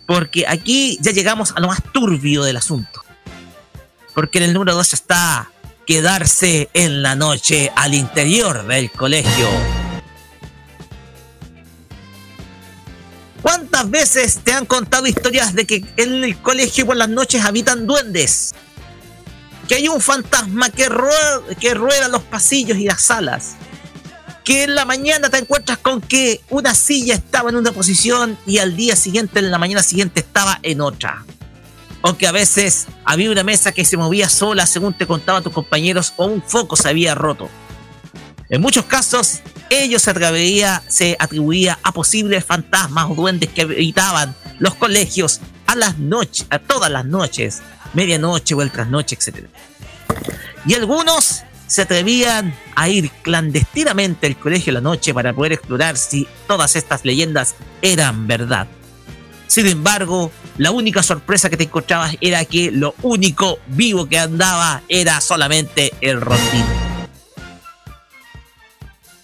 Speaker 2: Porque aquí ya llegamos a lo más turbio del asunto. Porque en el número 2 está quedarse en la noche al interior del colegio. ¿Cuántas veces te han contado historias de que en el colegio por las noches habitan duendes? Que hay un fantasma que rueda, que rueda los pasillos y las salas. Que en la mañana te encuentras con que una silla estaba en una posición y al día siguiente, en la mañana siguiente, estaba en otra. O que a veces había una mesa que se movía sola según te contaban tus compañeros o un foco se había roto. En muchos casos, ello se atribuía, se atribuía a posibles fantasmas o duendes que habitaban los colegios a las noches, a todas las noches, medianoche o el trasnoche, etc. Y algunos se atrevían a ir clandestinamente al colegio la noche para poder explorar si todas estas leyendas eran verdad. Sin embargo, la única sorpresa que te encontrabas era que lo único vivo que andaba era solamente el rondín.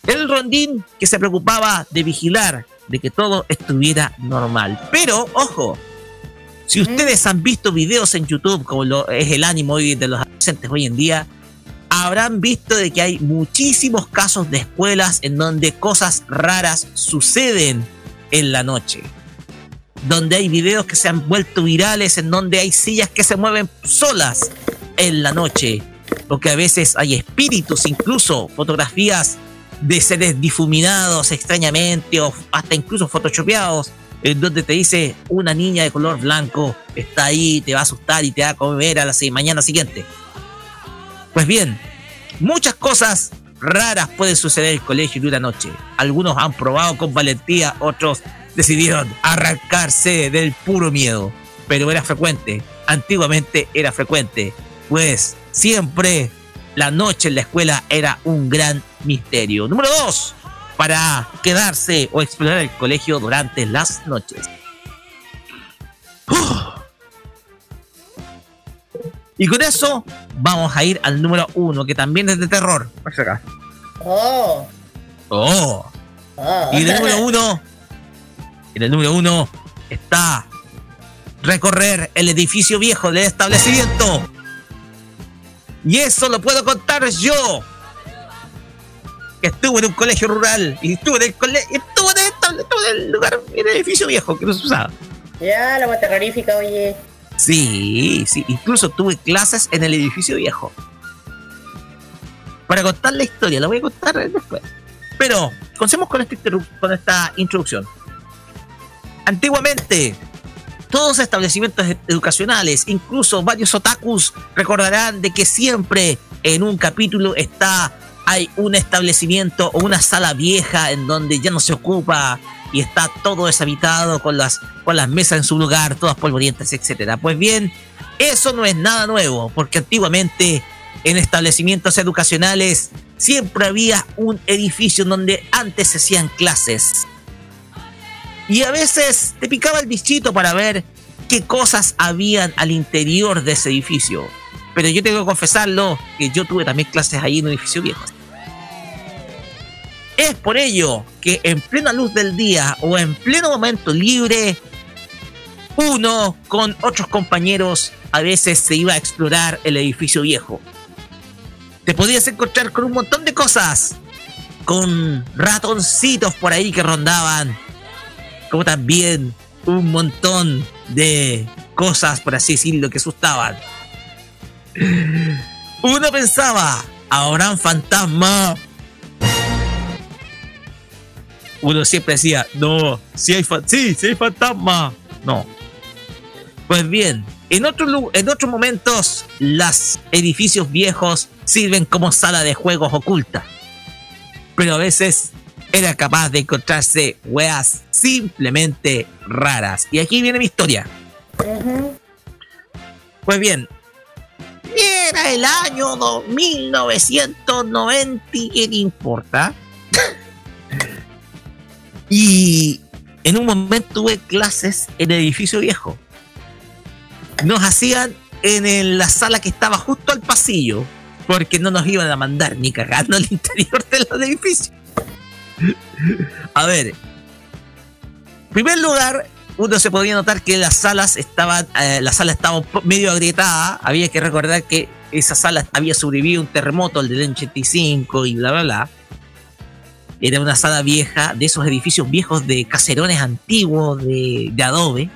Speaker 2: El rondín que se preocupaba de vigilar de que todo estuviera normal. Pero, ojo, si ustedes han visto videos en YouTube, como lo es el ánimo hoy de los adolescentes hoy en día, habrán visto de que hay muchísimos casos de escuelas en donde cosas raras suceden en la noche. Donde hay videos que se han vuelto virales, en donde hay sillas que se mueven solas en la noche. O que a veces hay espíritus, incluso fotografías de seres difuminados extrañamente o hasta incluso photoshopeados en donde te dice una niña de color blanco está ahí, te va a asustar y te va a comer a la mañana siguiente. Pues bien, muchas cosas raras pueden suceder en el colegio de una noche. Algunos han probado con valentía, otros decidieron arrancarse del puro miedo. Pero era frecuente, antiguamente era frecuente, pues siempre la noche en la escuela era un gran misterio. Número 2. Para quedarse o explorar el colegio durante las noches. Uf. Y con eso vamos a ir al número 1, que también es de terror. Por.
Speaker 4: Oh.
Speaker 2: Oh.
Speaker 4: oh.
Speaker 2: Y en el número 1, en el número 1 está recorrer el edificio viejo del establecimiento. Y eso lo puedo contar yo. Que estuve en un colegio rural y estuve en el colegio, estuve en el, estable- estuve en el lugar, en el edificio viejo que no se usaba.
Speaker 4: Ya, la más terrorífica, oye.
Speaker 2: Sí, sí, incluso tuve clases en el edificio viejo. Para contar la historia, la voy a contar después. Pero, comencemos con interru- con esta introducción. Antiguamente, todos los establecimientos ed- educacionales, incluso varios otakus, recordarán de que siempre en un capítulo está hay un establecimiento o una sala vieja en donde ya no se ocupa y está todo deshabitado con las, con las mesas en su lugar, todas polvorientas, etcétera. Pues bien, eso no es nada nuevo, porque antiguamente en establecimientos educacionales siempre había un edificio donde antes se hacían clases. Y a veces te picaba el bichito para ver qué cosas habían al interior de ese edificio. Pero yo tengo que confesarlo que yo tuve también clases ahí en un edificio viejo. Es por ello que en plena luz del día o en pleno momento libre, uno con otros compañeros a veces se iba a explorar el edificio viejo. Te podías encontrar con un montón de cosas, con ratoncitos por ahí que rondaban, como también un montón de cosas, por así decirlo, que asustaban. Uno pensaba, ¿habrán fantasmas? Uno siempre decía, no, si hay, sí, si hay fantasmas. No. Pues bien, en, otro, en otros momentos, los edificios viejos sirven como sala de juegos oculta. Pero a veces era capaz de encontrarse weas simplemente raras. Y aquí viene mi historia. Pues bien, era el año 1990 y qué importa. y en un momento tuve clases en el edificio viejo. Nos hacían en la sala que estaba justo al pasillo, porque no nos iban a mandar ni cagando al interior del edificio. A ver, en primer lugar, uno se podía notar que las salas estaban, eh, la sala estaba medio agrietada. Había que recordar que esa sala había sobrevivido un terremoto, el del 85 y bla, bla, bla. Era una sala vieja, de esos edificios viejos de caserones antiguos de, de adobe.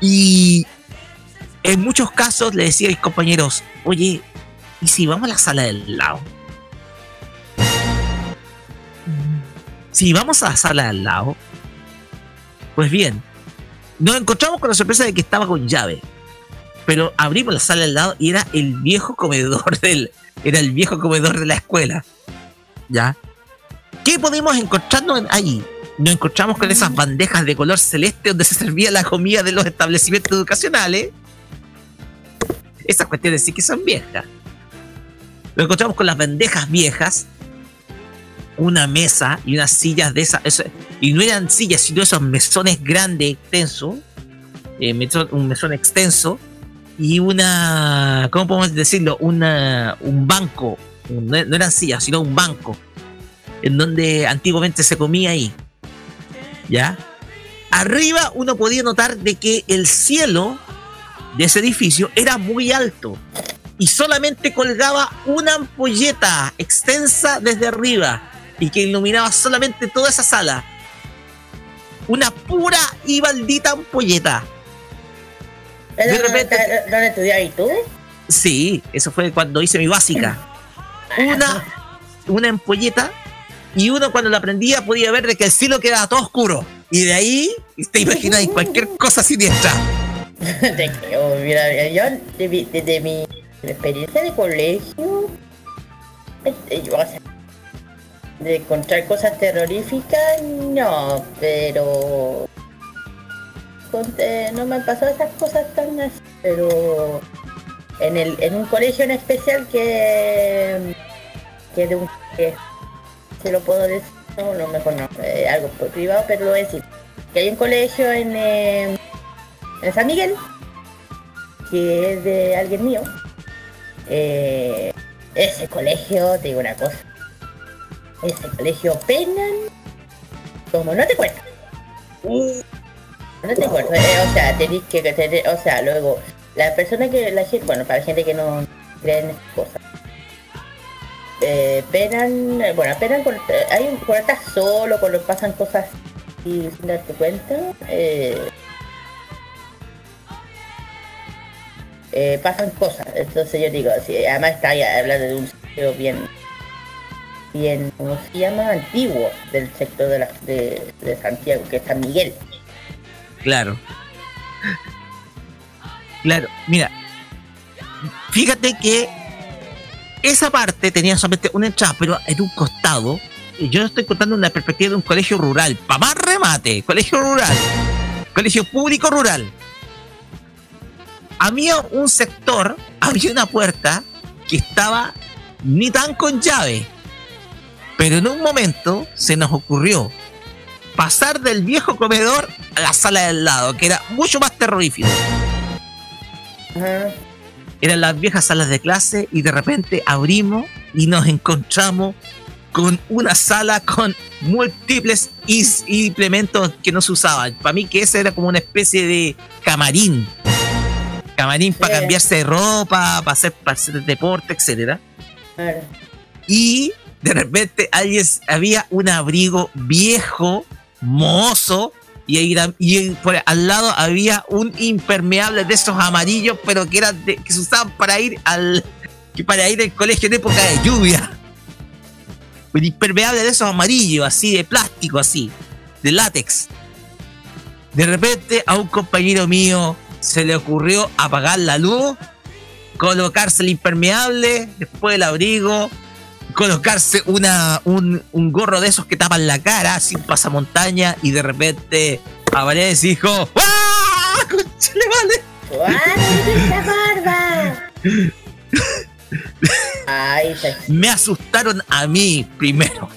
Speaker 2: Y en muchos casos le decía a mis compañeros, oye, ¿y si vamos a la sala del lado? Si vamos a la sala del lado, pues bien, nos encontramos con la sorpresa de que estaba con llave. Pero abrimos la sala del lado y era el viejo comedor del. Era el viejo comedor de la escuela. ¿Ya? ¿Qué podemos encontrarnos ahí? Nos encontramos con esas bandejas de color celeste donde se servía la comida de los establecimientos educacionales. Esas cuestiones sí que son viejas. Nos encontramos con las bandejas viejas una mesa y unas sillas de esas. y no eran sillas, sino esos mesones grandes, extensos. Eh, un mesón extenso. Y una. ¿Cómo podemos decirlo? Una, un banco. No, eran sillas, sino un banco. En donde antiguamente se comía ahí. ¿Ya? Arriba uno podía notar de que el cielo de ese edificio era muy alto y solamente colgaba una ampolleta extensa desde arriba y que iluminaba solamente toda esa sala. Una pura y maldita ampolleta.
Speaker 4: De repente, ¿Dónde estudiabas tú?
Speaker 2: Sí, eso fue cuando hice mi básica. Una, una ampolleta y uno cuando la prendía podía ver de que el cielo quedaba todo oscuro. Y de ahí te imagináis cualquier cosa siniestra.
Speaker 4: te creo, mira, yo desde mi experiencia de colegio, este, yo, de encontrar cosas terroríficas, no, pero no me han pasado esas cosas tan así, pero en el en un colegio en especial que que de un que se lo puedo decir no, no mejor no eh, algo privado pero lo voy a decir. Que hay un colegio en, eh, en San Miguel que es de alguien mío eh, ese colegio te digo una cosa ese colegio penan como no te cuento. No te cuento, eh, o sea, tenéis que tener, o sea, luego, la persona que, la gente, bueno, para gente que no cree en estas cosas, eh, penan, bueno, penan cuando, hay, cuando estás solo, cuando pasan cosas y sin darte cuenta, eh, eh, pasan cosas. Entonces yo digo, si además está hablando de un sitio bien bien, ¿cómo se llama? Antiguo del sector de, la, de, Santiago, que es San Miguel.
Speaker 2: Claro. Claro, mira, fíjate que esa parte tenía solamente una entrada, pero en un costado, y yo estoy contando una perspectiva de un colegio rural, para más remate, colegio rural, colegio público rural. Había un sector, había una puerta que estaba ni tan con llave, pero en un momento se nos ocurrió pasar del viejo comedor a la sala del lado, que era mucho más terrorífico. Eran las viejas salas de clase y de repente abrimos y nos encontramos con una sala con múltiples implementos que no se usaban. Para mí que ese era como una especie de camarín. Camarín para cambiarse de ropa, para hacer, para hacer deporte, etc. Y de repente había un abrigo viejo, mozo, y, por al lado había un impermeable de esos amarillos, pero que eran que se usaban para ir al para ir al colegio en época de lluvia. Un impermeable de esos amarillos, así de plástico, así, de látex. De repente a un compañero mío se le ocurrió apagar la luz, colocarse el impermeable, después el abrigo, colocarse una, un, un, gorro de esos que tapan la cara sin pasamontaña y de repente aparece y dijo ¡Ah!
Speaker 4: Ay,
Speaker 2: Me asustaron a mí primero.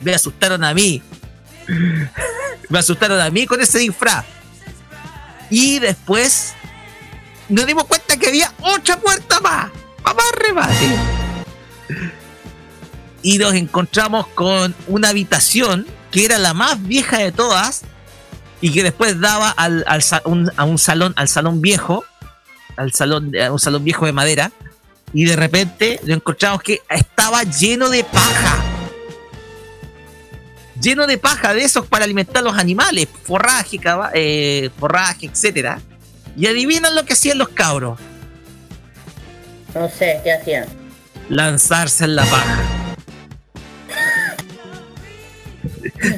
Speaker 2: Me asustaron a mí. Me asustaron a mí con ese disfraz. Y después nos dimos cuenta que había otra puerta más. Más remate y nos encontramos con una habitación que era la más vieja de todas y que después daba al, a un salón, al salón viejo, al salón, a un salón viejo de madera, y de repente nos encontramos que estaba lleno de paja. Lleno de paja de esos para alimentar a los animales, forraje, eh, forraje, etcétera. Y adivinan lo que hacían los cabros.
Speaker 4: No sé, ¿qué hacían?
Speaker 2: Lanzarse en la paja.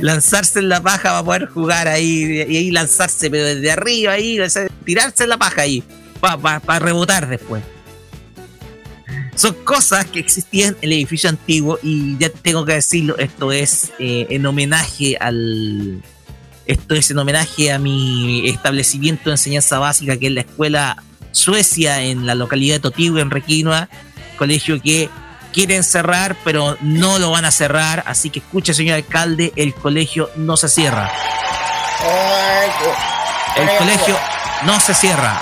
Speaker 2: Lanzarse en la paja para poder jugar ahí y ahí lanzarse, pero desde arriba ahí, tirarse en la paja ahí, para rebotar después. Son cosas que existían en el edificio antiguo y ya tengo que decirlo, esto es eh, en homenaje al... Esto es en homenaje a mi establecimiento de enseñanza básica, que es la escuela Suecia en la localidad de Totigo, en Requinoa, colegio que quieren cerrar, pero no lo van a cerrar. Así que escuche, señor alcalde, el colegio no se cierra. El colegio no se cierra.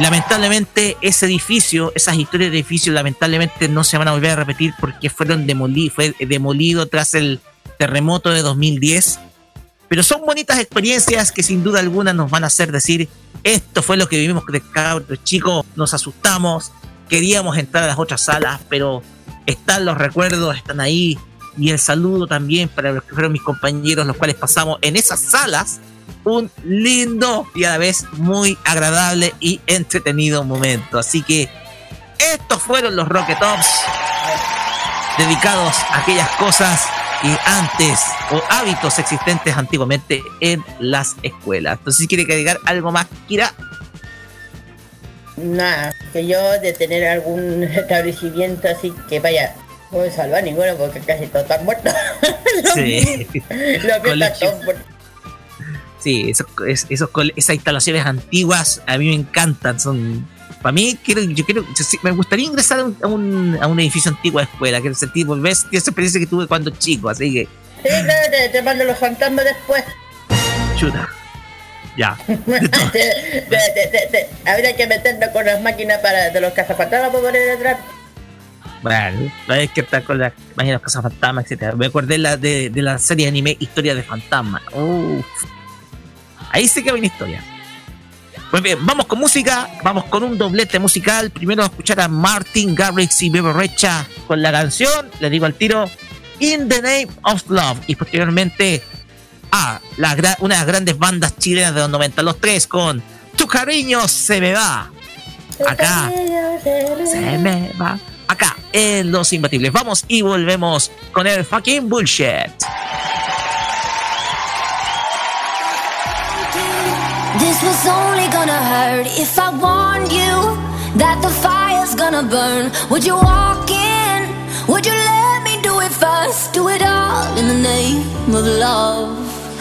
Speaker 2: Lamentablemente ese edificio, esas historias de edificios, lamentablemente no se van a volver a repetir porque fueron demolidos, fue demolido tras el terremoto de 2010. Pero son bonitas experiencias que sin duda alguna nos van a hacer decir, esto fue lo que vivimos de cabros chicos, nos asustamos, queríamos entrar a las otras salas, pero están los recuerdos, están ahí. Y el saludo también para los que fueron mis compañeros, los cuales pasamos en esas salas un lindo y a la vez muy agradable y entretenido momento. Así que estos fueron los Rocket Tops dedicados a aquellas cosas que antes o hábitos existentes antiguamente en las escuelas. Entonces, si quiere agregar algo más, Kira.
Speaker 4: Nada, que yo de tener algún establecimiento así que vaya, no me salvar ninguno porque casi todos están muertos.
Speaker 2: sí. Sí, esos, esas instalaciones antiguas a mí me encantan. Son para mí quiero, yo quiero, me gustaría ingresar a un, a un, edificio antiguo de escuela, quiero sentir, volver esa experiencia que tuve cuando chico, así que.
Speaker 4: Sí, te, te mando los fantasmas después.
Speaker 2: Chuta. Ya.
Speaker 4: Habría que meternos con las máquinas para, de los cazafantasmas para poder entrar.
Speaker 2: Bueno, hay que estar con las máquinas de los cazafantasmas, etc. Me acordé la, de, de, la serie de anime Historia de Fantasma. Ahí sí que una historia. Pues bien, vamos con música, vamos con un doblete musical. Primero a escuchar a Martin Garrix y Bebo Recha con la canción, le digo al tiro, In the Name of Love. Y posteriormente a la, una de las grandes bandas chilenas de los 90, los tres con Tu cariño se me va. Acá se me va. Acá en Los Imbatibles. Vamos y volvemos con el fucking bullshit. This was only gonna hurt if I warned you that the fire's gonna burn. Would you walk in? Would you let me do it first? Do it all in the name of love.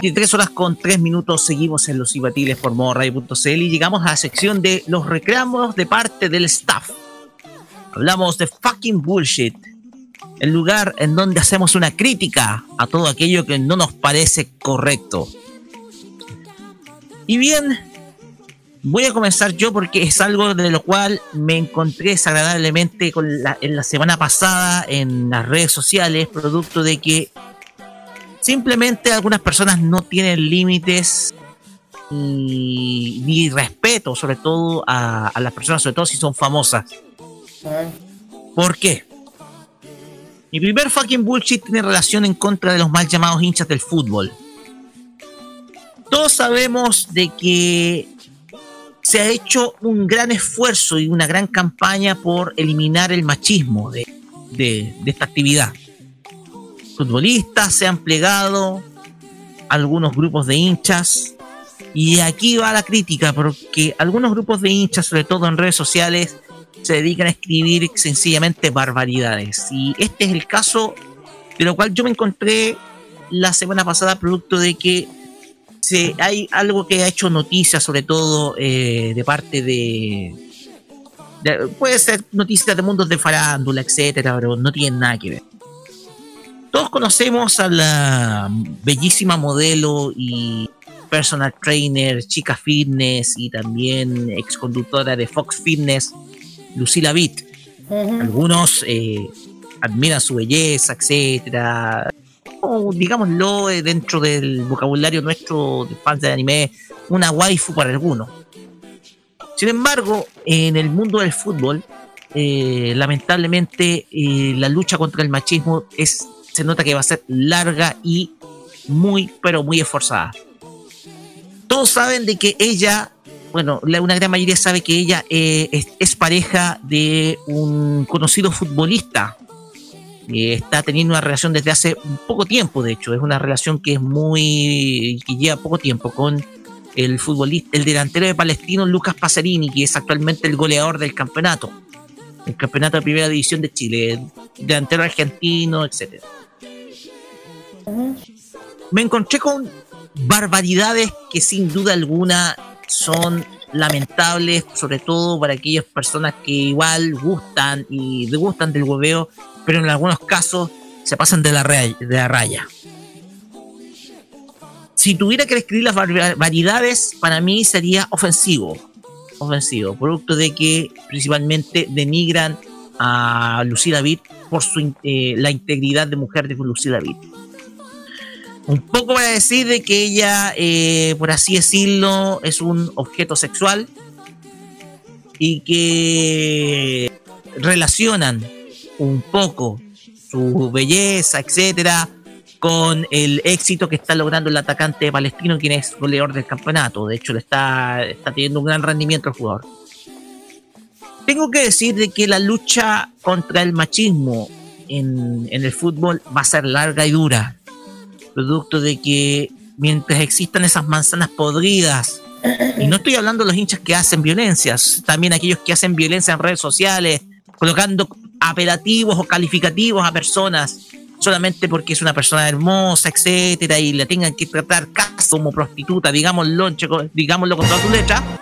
Speaker 2: 23 horas con 3 minutos seguimos en los ibatiles por modoradio.cl y llegamos a la sección de los reclamos de parte del staff. Hablamos de fucking bullshit, el lugar en donde hacemos una crítica a todo aquello que no nos parece correcto. Y bien, voy a comenzar yo porque es algo de lo cual me encontré desagradablemente en la semana pasada en las redes sociales, producto de que simplemente algunas personas no tienen límites ni, respeto, sobre todo a, las personas, sobre todo si son famosas. ¿Por qué? Mi primer fucking bullshit tiene relación en contra de los mal llamados hinchas del fútbol. Todos sabemos de que se ha hecho un gran esfuerzo y una gran campaña por eliminar el machismo de esta actividad. Futbolistas se han plegado, algunos grupos de hinchas, y aquí va la crítica, porque algunos grupos de hinchas, sobre todo en redes sociales, se dedican a escribir sencillamente barbaridades. Y este es el caso de lo cual yo me encontré la semana pasada, producto de que se, hay algo que ha hecho noticia, sobre todo eh, de parte de, de- Puede ser noticias de mundos de farándula, etcétera, pero no tienen nada que ver. Todos conocemos a la bellísima modelo y personal trainer, chica fitness y también ex conductora de Fox Fitness, Lucila Vitt. Algunos eh, admiran su belleza, etcétera. O, digámoslo eh, dentro del vocabulario nuestro de fans de anime, una waifu para algunos. Sin embargo, en el mundo del fútbol, eh, lamentablemente eh, la lucha contra el machismo es, se nota que va a ser larga y muy, pero muy esforzada. Todos saben de que ella, bueno, la- una gran mayoría sabe que ella eh, es, pareja de un conocido futbolista. Eh, está teniendo una relación desde hace poco tiempo, de hecho, es una relación que es muy, que lleva poco tiempo con el futbolista, el delantero de Palestino Lucas Pacerini, que es actualmente el goleador del campeonato, el campeonato de primera división de Chile, delantero argentino, etcétera. Me encontré con barbaridades que sin duda alguna son lamentables, sobre todo para aquellas personas que igual gustan y gustan del hueveo, pero en algunos casos se pasan de la, raya. Si tuviera que describir las barbaridades, para mí sería ofensivo. Ofensivo, producto de que principalmente denigran a Lucila Vitt por su, eh, la integridad de mujer de Lucila Vitt un poco para decir de que ella, eh, por así decirlo, es un objeto sexual y que relacionan un poco su belleza, etcétera, con el éxito que está logrando el atacante palestino, quien es goleador del campeonato. De hecho, le está, está teniendo un gran rendimiento el jugador. Tengo que decir de que la lucha contra el machismo en el fútbol va a ser larga y dura producto de que mientras existan esas manzanas podridas, y no estoy hablando de los hinchas que hacen violencias, también aquellos que hacen violencia en redes sociales, colocando apelativos o calificativos a personas solamente porque es una persona hermosa, etcétera, y la tengan que tratar casi como prostituta, digámoslo, digámoslo con toda tu letra.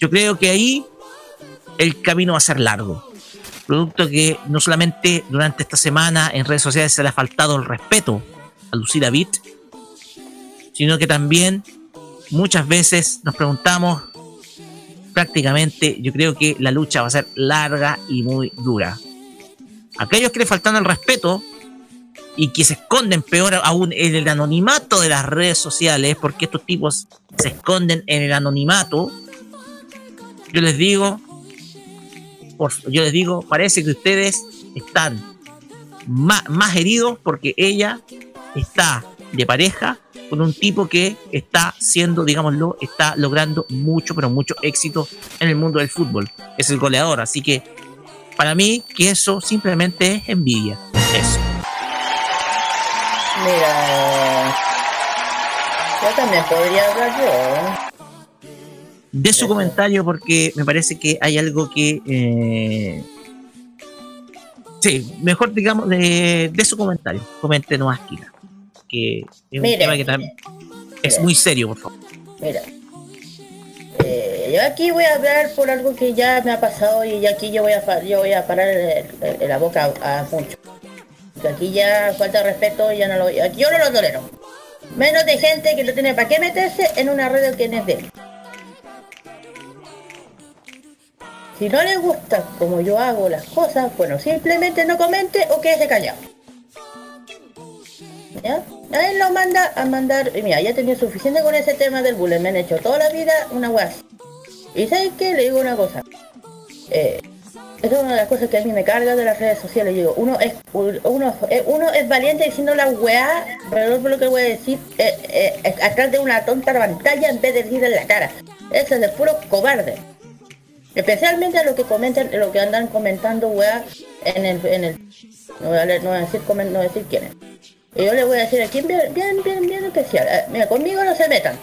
Speaker 2: Yo creo que ahí el camino va a ser largo producto que no solamente durante esta semana en redes sociales se le ha faltado el respeto a Lucila Vitt, sino que también muchas veces nos preguntamos prácticamente, yo creo que la lucha va a ser larga y muy dura. Aquellos que le faltan el respeto y que se esconden peor aún en el anonimato de las redes sociales, porque estos tipos se esconden en el anonimato, yo les digo, yo les digo, parece que ustedes están más, más heridos porque ella está de pareja con un tipo que está siendo, digámoslo, está logrando mucho, pero mucho éxito en el mundo del fútbol. Es el goleador, así que para mí que eso simplemente es envidia. Eso.
Speaker 4: Mira, yo también podría hablar yo.
Speaker 2: De su comentario porque me parece que hay algo que eh, sí mejor digamos de, de su comentario coméntenos Akira que es un tema que también es muy serio por favor
Speaker 4: Mira, eh, yo aquí voy a hablar por algo que ya me ha pasado y aquí yo voy a, yo voy a parar el- el- la boca a, a mucho. Aquí ya falta respeto, ya no lo, yo no lo tolero. Menos de gente que no tiene para qué meterse en una red que no es de él. Si no le gusta como yo hago las cosas, bueno, simplemente no comente o quédese callado. ¿Ya? A él lo manda a mandar, y mira, ya tenía suficiente con ese tema del bullying, me han hecho toda la vida una guas. Y ¿sabes qué? Le digo una cosa. Eh, esa es una de las cosas que a mí me carga de las redes sociales. Digo, uno es uno, eh, uno es valiente diciendo la weá, pero no lo que voy a decir, eh, eh, atrás de una tonta pantalla en vez de decir en la cara. Eso es de puro cobarde. Especialmente a lo que comentan, lo que andan comentando weá en el, en el no voy a, leer, no voy a decir no voy a decir quién es. Y yo le voy a decir aquí bien, bien, bien, bien especial. mira, conmigo no se metan.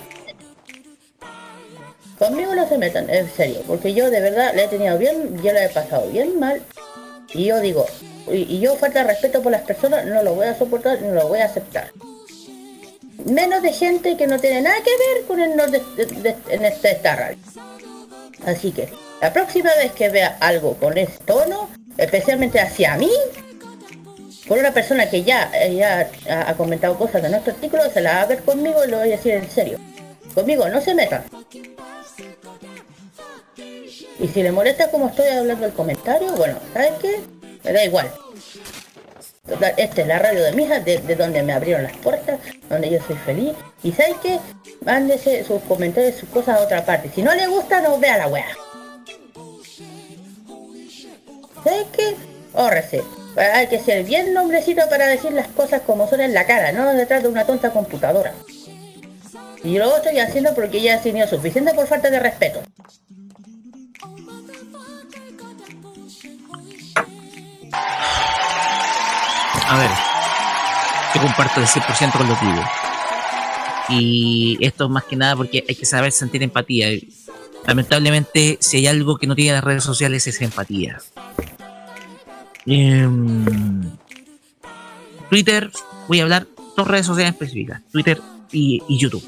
Speaker 4: Conmigo no se metan, en serio, porque yo de verdad le he tenido bien, yo le he pasado bien mal. Y yo digo, y, yo falta de respeto por las personas, no lo voy a soportar, no lo voy a aceptar. Menos de gente que no tiene nada que ver con el norte en este esta Así que, la próxima vez que vea algo con ese tono, especialmente hacia mí, por una persona que ya, ya ha comentado cosas de nuestro artículo, se la va a ver conmigo y lo voy a decir en serio. Conmigo no se metan. Y si le molesta como estoy hablando el comentario, bueno, ¿sabes qué? Me da igual. Total, esta es la radio de mi hija, de, donde me abrieron las puertas, donde yo soy feliz. Y ¿sabes qué? Mándese sus comentarios, sus cosas a otra parte. Si no le gusta, no vea la wea. ¿Sabes qué? Órrese. Hay que ser bien nombrecito para decir las cosas como son en la cara, no detrás de una tonta computadora. Y lo estoy haciendo porque ya he tenido suficiente por falta de respeto.
Speaker 2: A ver, yo comparto el 100% con lo tuyo. Y esto es más que nada porque hay que saber sentir empatía. Lamentablemente, si hay algo que no tiene las redes sociales es empatía. Em, Twitter, voy a hablar dos redes sociales específicas, Twitter y YouTube.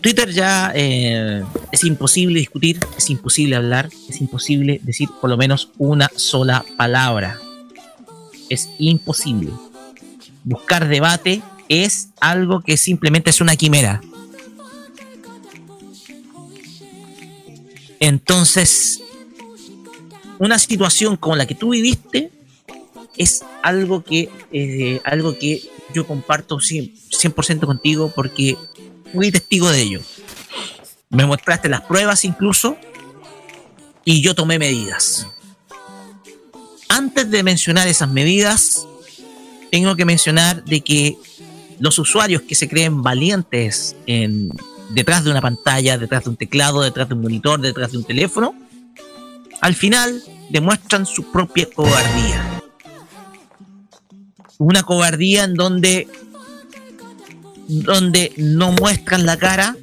Speaker 2: Twitter ya eh, es imposible discutir, es imposible hablar, es imposible decir por lo menos una sola palabra. Es imposible. Buscar debate es algo que simplemente es una quimera. Entonces, una situación como la que tú viviste es algo que, eh, algo que yo comparto 100% contigo porque fui testigo de ello. Me mostraste las pruebas incluso y yo tomé medidas. Antes de mencionar esas medidas, tengo que mencionar de que los usuarios que se creen valientes en, detrás de una pantalla, detrás de un teclado, detrás de un monitor, detrás de un teléfono, al final demuestran su propia cobardía. Una cobardía en donde donde no muestran la cara,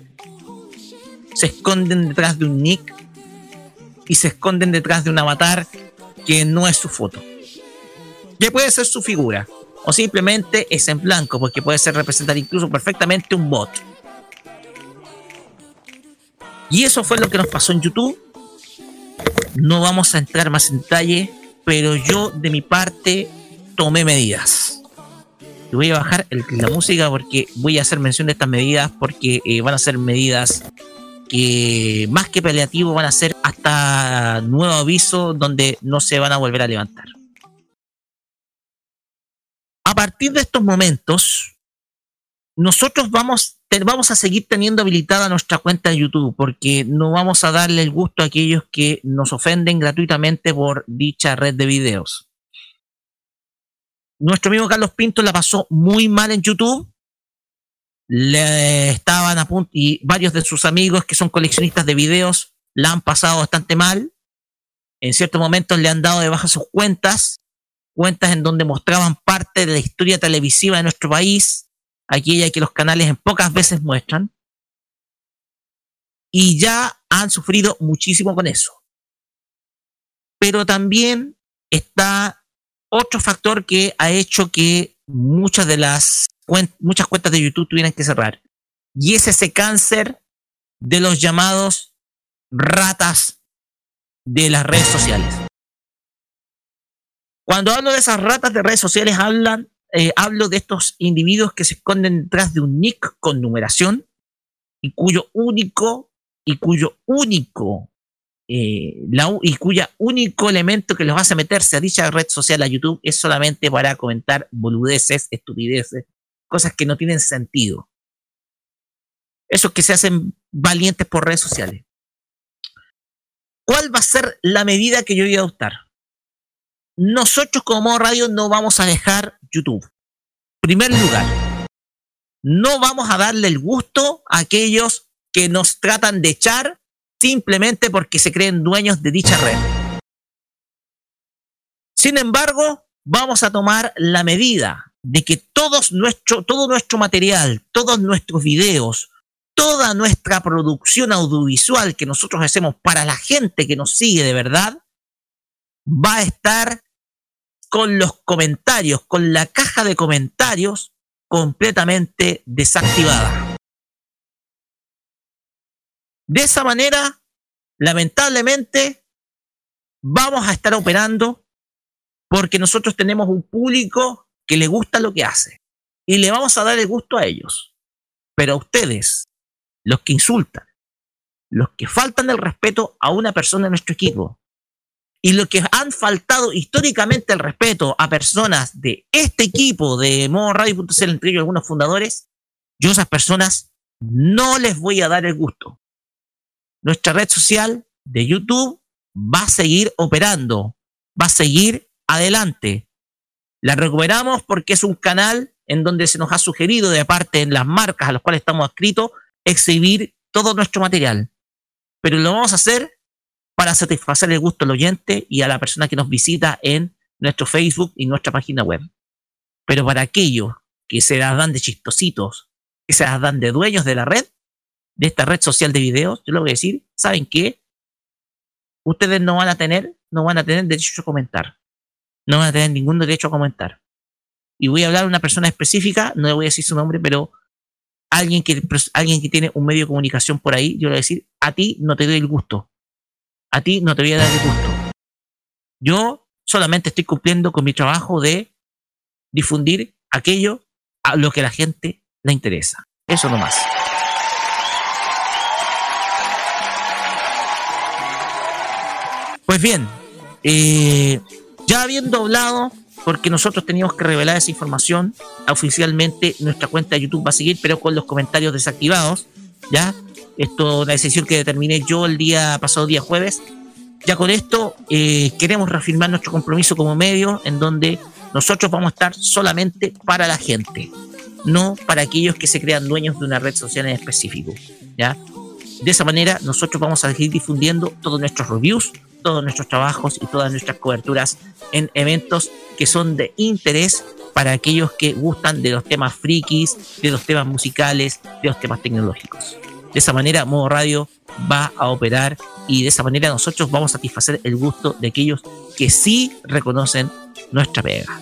Speaker 2: se esconden detrás de un nick y se esconden detrás de un avatar que no es su foto. Que puede ser su figura o simplemente es en blanco porque puede ser representar incluso perfectamente un bot. Y eso fue lo que nos pasó en YouTube. No vamos a entrar más en detalle, pero yo de mi parte tomé medidas voy a bajar la música porque voy a hacer mención de estas medidas porque eh, van a ser medidas que más que paliativo van a ser hasta nuevo aviso donde no se van a volver a levantar. A partir de estos momentos, nosotros vamos, vamos a seguir teniendo habilitada nuestra cuenta de YouTube porque no vamos a darle el gusto a aquellos que nos ofenden gratuitamente por dicha red de videos nuestro amigo Carlos Pinto la pasó muy mal en YouTube. Le estaban a y varios de sus amigos que son coleccionistas de videos la han pasado bastante mal. En ciertos momentos le han dado de baja sus cuentas, cuentas en donde mostraban parte de la historia televisiva de nuestro país, aquella que los canales en pocas veces muestran. Y ya han sufrido muchísimo con eso. Pero también está otro factor que ha hecho que muchas de las muchas cuentas de YouTube tuvieran que cerrar. Y es ese cáncer de los llamados ratas de las redes sociales. Cuando hablo de esas ratas de redes sociales, hablan eh, hablo de estos individuos que se esconden detrás de un nick con numeración y cuyo único y cuyo único eh, y cuya único elemento que los hace meterse a dicha red social a YouTube es solamente para comentar boludeces, estupideces, cosas que no tienen sentido. Esos que se hacen valientes por redes sociales. ¿Cuál va a ser la medida que yo voy a adoptar? Nosotros como radio no vamos a dejar YouTube. Primer lugar, no vamos a darle el gusto a aquellos que nos tratan de echar simplemente porque se creen dueños de dicha red. Sin embargo, vamos a tomar la medida de que nuestro, todo nuestro material, todos nuestros videos, toda nuestra producción audiovisual que nosotros hacemos para la gente que nos sigue de verdad, va a estar con los comentarios, con la caja de comentarios completamente desactivada. De esa manera, lamentablemente, vamos a estar operando porque nosotros tenemos un público que le gusta lo que hace y le vamos a dar el gusto a ellos. Pero a ustedes, los que insultan, los que faltan el respeto a una persona de nuestro equipo y los que han faltado históricamente el respeto a personas de este equipo de Modo Radio.cl, entre ellos algunos fundadores, yo a esas personas no les voy a dar el gusto nuestra red social de YouTube va a seguir operando, va a seguir adelante. La recuperamos porque es un canal en donde se nos ha sugerido de parte en las marcas a las cuales estamos adscritos exhibir todo nuestro material. Pero lo vamos a hacer para satisfacer el gusto del oyente y a la persona que nos visita en nuestro Facebook y nuestra página web. Pero para aquellos que se las dan de chistositos, que se las dan de dueños de la red, de esta red social de videos, yo le voy a decir, ¿saben qué? Ustedes no van a tener, no van a tener derecho a comentar. No van a tener ningún derecho a comentar. Y voy a hablar de una persona específica, no le voy a decir su nombre, pero alguien que, alguien que tiene un medio de comunicación por ahí, yo le voy a decir, a ti no te doy el gusto. A ti no te voy a dar el gusto. Yo solamente estoy cumpliendo con mi trabajo de difundir aquello a lo que la gente le interesa. Eso nomás. Pues bien, eh, ya habiendo hablado, porque nosotros teníamos que revelar esa información, oficialmente nuestra cuenta de YouTube va a seguir, pero con los comentarios desactivados, ¿ya? Esto es una decisión que determiné yo el día pasado, día jueves. Ya con esto eh, queremos reafirmar nuestro compromiso como medio, en donde nosotros vamos a estar solamente para la gente, no para aquellos que se crean dueños de una red social en específico, ¿ya? De esa manera, nosotros vamos a seguir difundiendo todos nuestros reviews, todos nuestros trabajos y todas nuestras coberturas en eventos que son de interés para aquellos que gustan de los temas frikis, de los temas musicales, de los temas tecnológicos. De esa manera, Modo Radio va a operar y de esa manera nosotros vamos a satisfacer el gusto de aquellos que sí reconocen nuestra pega.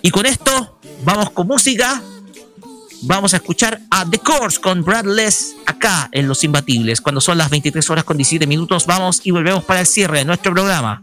Speaker 2: Y con esto vamos con música vamos a escuchar a The Course con Brad Les acá en Los Imbatibles. Cuando son las 23 horas con 17 minutos, vamos y volvemos para el cierre de nuestro programa.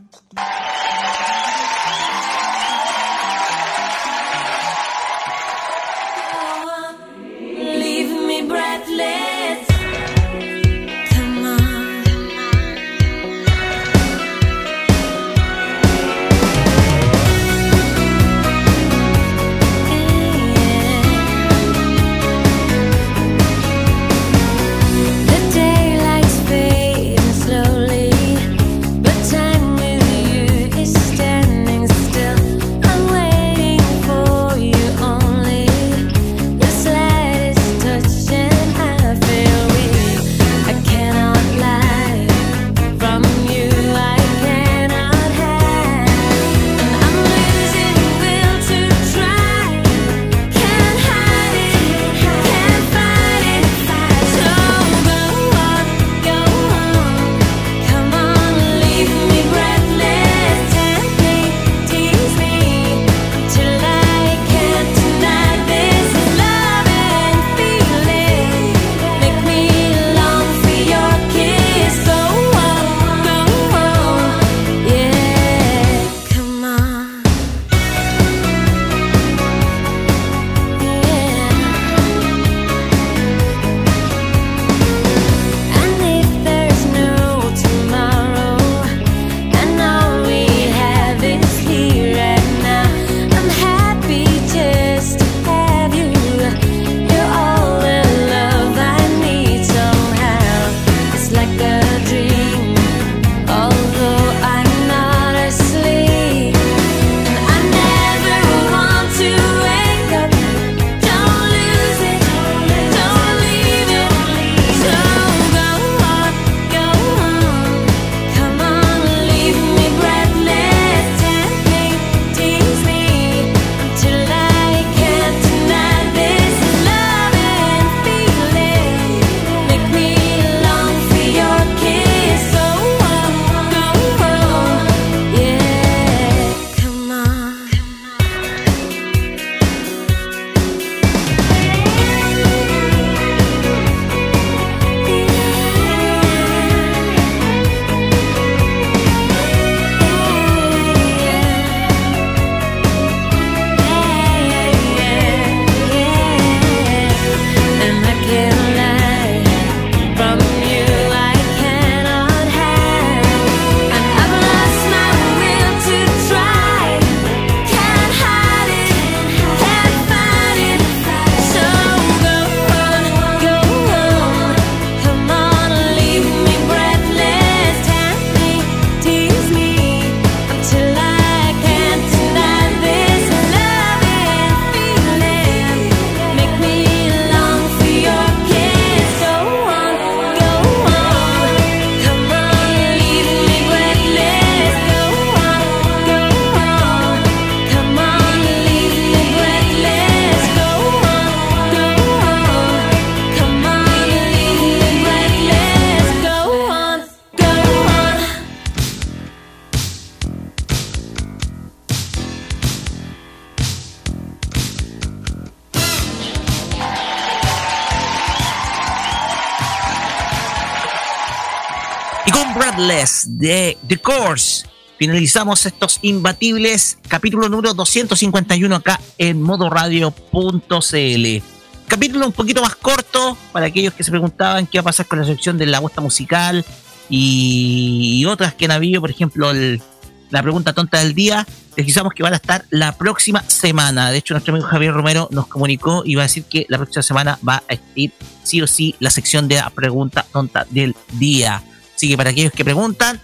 Speaker 2: Finalizamos estos imbatibles, capítulo número 251 acá en modoradio.cl. Capítulo un poquito más corto para aquellos que se preguntaban qué va a pasar con la sección de la bosta musical y, otras que han habido, por ejemplo, la pregunta tonta del día. Les avisamos que van a estar la próxima semana. De hecho, nuestro amigo Javier Romero nos comunicó y va a decir que la próxima semana va a ir sí o sí la sección de la pregunta tonta del día. Así que para aquellos que preguntan,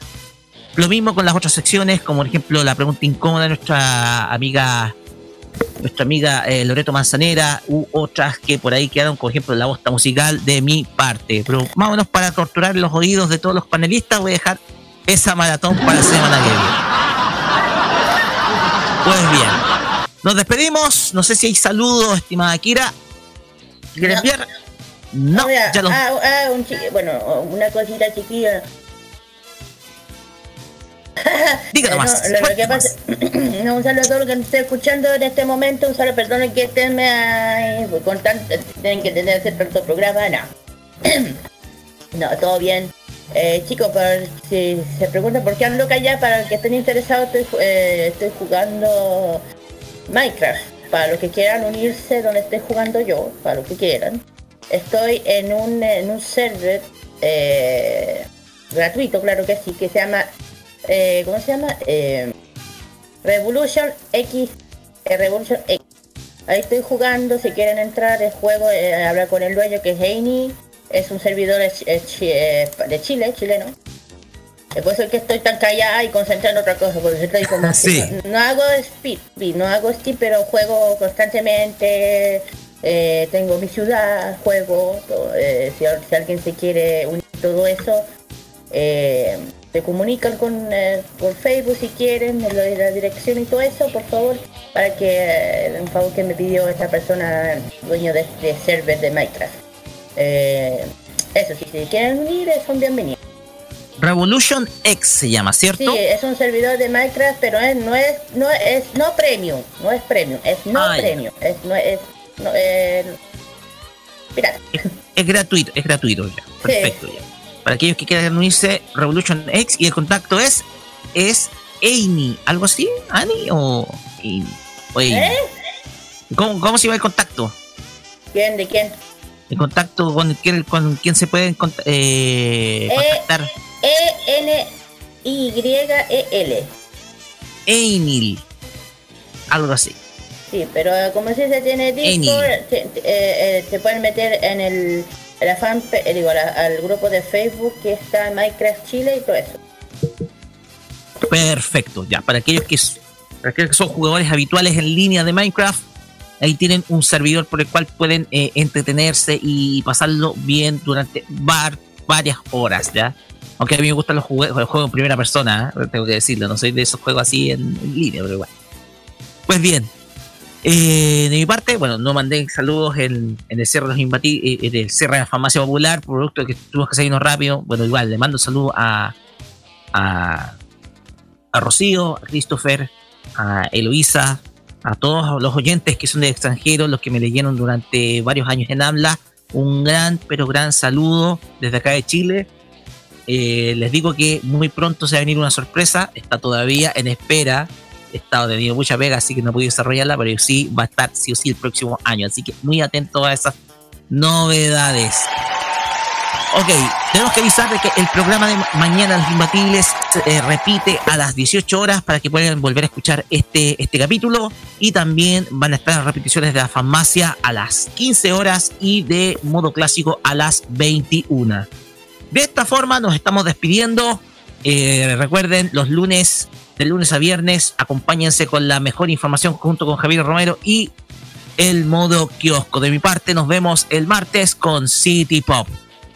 Speaker 2: lo mismo con las otras secciones, como por ejemplo la pregunta incómoda de nuestra amiga nuestra amiga eh, Loreto Manzanera u otras que por ahí quedaron, por ejemplo, la bosta musical de mi parte. Pero vámonos para torturar los oídos de todos los panelistas, voy a dejar esa maratón para la semana que viene. Pues bien, nos despedimos. No sé si hay saludos, estimada Kira. ¿Quieres enviar?
Speaker 4: No, ya lo... Ah, ah, un bueno, una cosita chiquilla.
Speaker 2: Díganos más.
Speaker 4: no, un saludo a todos los que me estén escuchando en este momento. Un saludo, perdonen que estén con tanto, tienen que tener hacer tanto programa. No. no, todo bien. Eh, chicos, si se preguntan por qué ando ya para los que estén interesados, estoy, eh, estoy jugando Minecraft. Para los que quieran unirse donde esté jugando yo, para los que quieran. Estoy en un, en un server eh, gratuito, claro que sí, que se llama eh, ¿cómo se llama? Eh, Revolution X, eh, Revolution X. Ahí estoy jugando, si quieren entrar, el juego, hablar con el dueño que es Heini, es un servidor de, Chile, chileno. Es por eso que estoy tan callada y concentrada en otra cosa, porque estoy como no, hago speed, no hago speed, pero juego constantemente, tengo mi ciudad, juego, si, si, alguien se quiere unir todo eso, se comunican con eh, por Facebook si quieren, la dirección y todo eso, por favor, para que eh, un favor que me pidió esta persona, dueño de este server de Minecraft. Eh, eso, si se quieren unir, son bienvenidos.
Speaker 2: Revolution X se llama, ¿cierto?
Speaker 4: Sí, es un servidor de Minecraft, pero es, no es no es no premium, no es premium, es no ah, premium, es no es no,
Speaker 2: Es, gratuito, es gratuito ya. Perfecto ya para aquellos que quieran unirse, Revolution X y el contacto es es Amy, algo así, Ani o ¿Eh? ¿Cómo, se llama el contacto?
Speaker 4: ¿Quién? ¿De quién?
Speaker 2: El contacto con, con quién se puede eh, contactar.
Speaker 4: E N Y E L.
Speaker 2: Emil. Algo así.
Speaker 4: Sí, pero como si se tiene Discord, se, eh, se pueden meter en el la fan, eh, digo, al grupo de Facebook que está Minecraft Chile y todo eso.
Speaker 2: Perfecto, ya, para aquellos que, son jugadores habituales en línea de Minecraft, ahí tienen un servidor por el cual pueden eh, entretenerse y pasarlo bien durante varias horas, ¿ya? Aunque a mí me gustan los, los juegos en primera persona, ¿eh? tengo que decirlo, no soy de esos juegos así en, en línea, pero igual. Pues bien, eh, de mi parte, bueno, no mandé saludos en, el cierre de los eh, en el de la farmacia popular, producto que tuvimos que salirnos rápido. Bueno, igual, le mando saludos a, a, a Rocío, a Christopher, a Eloisa, a todos los oyentes que son de extranjeros, los que me leyeron durante varios años en habla. Un gran, pero gran saludo desde acá de Chile. Eh, les digo que muy pronto se va a venir una sorpresa, está todavía en espera estado teniendo mucha pega, así que no he podido desarrollarla, pero sí va a estar sí o sí el próximo año. Así que muy atento a esas novedades. Ok, tenemos que avisar de que el programa de mañana Los Imbatibles se eh, repite a las 18 horas para que puedan volver a escuchar este, este capítulo. Y también van a estar repeticiones de la farmacia a las 15 horas y de modo clásico a las 21. De esta forma nos estamos despidiendo. Eh, recuerden, los lunes de lunes a viernes. Acompáñense con la mejor información junto con Javier Romero y el modo kiosco. De mi parte, nos vemos el martes con City Pop.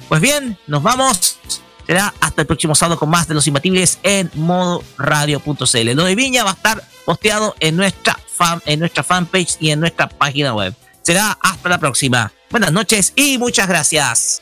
Speaker 2: Pues bien, nos vamos. Será hasta el próximo sábado con más de los imbatibles en modo radio.cl. Lo de Viña va a estar posteado en nuestra, fan, en nuestra fanpage y en nuestra página web. Será hasta la próxima. Buenas noches y muchas gracias.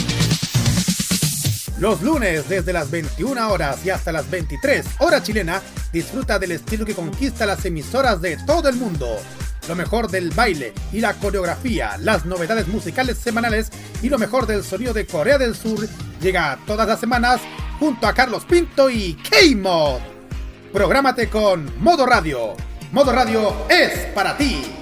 Speaker 1: Los lunes desde las 21 horas y hasta las 23 hora chilena, disfruta del estilo que conquista las emisoras de todo el mundo. Lo mejor del baile y la coreografía, las novedades musicales semanales y lo mejor del sonido de Corea del Sur llega todas las semanas junto a Carlos Pinto y K-Mod. Prográmate con Modo Radio. Modo Radio es para ti.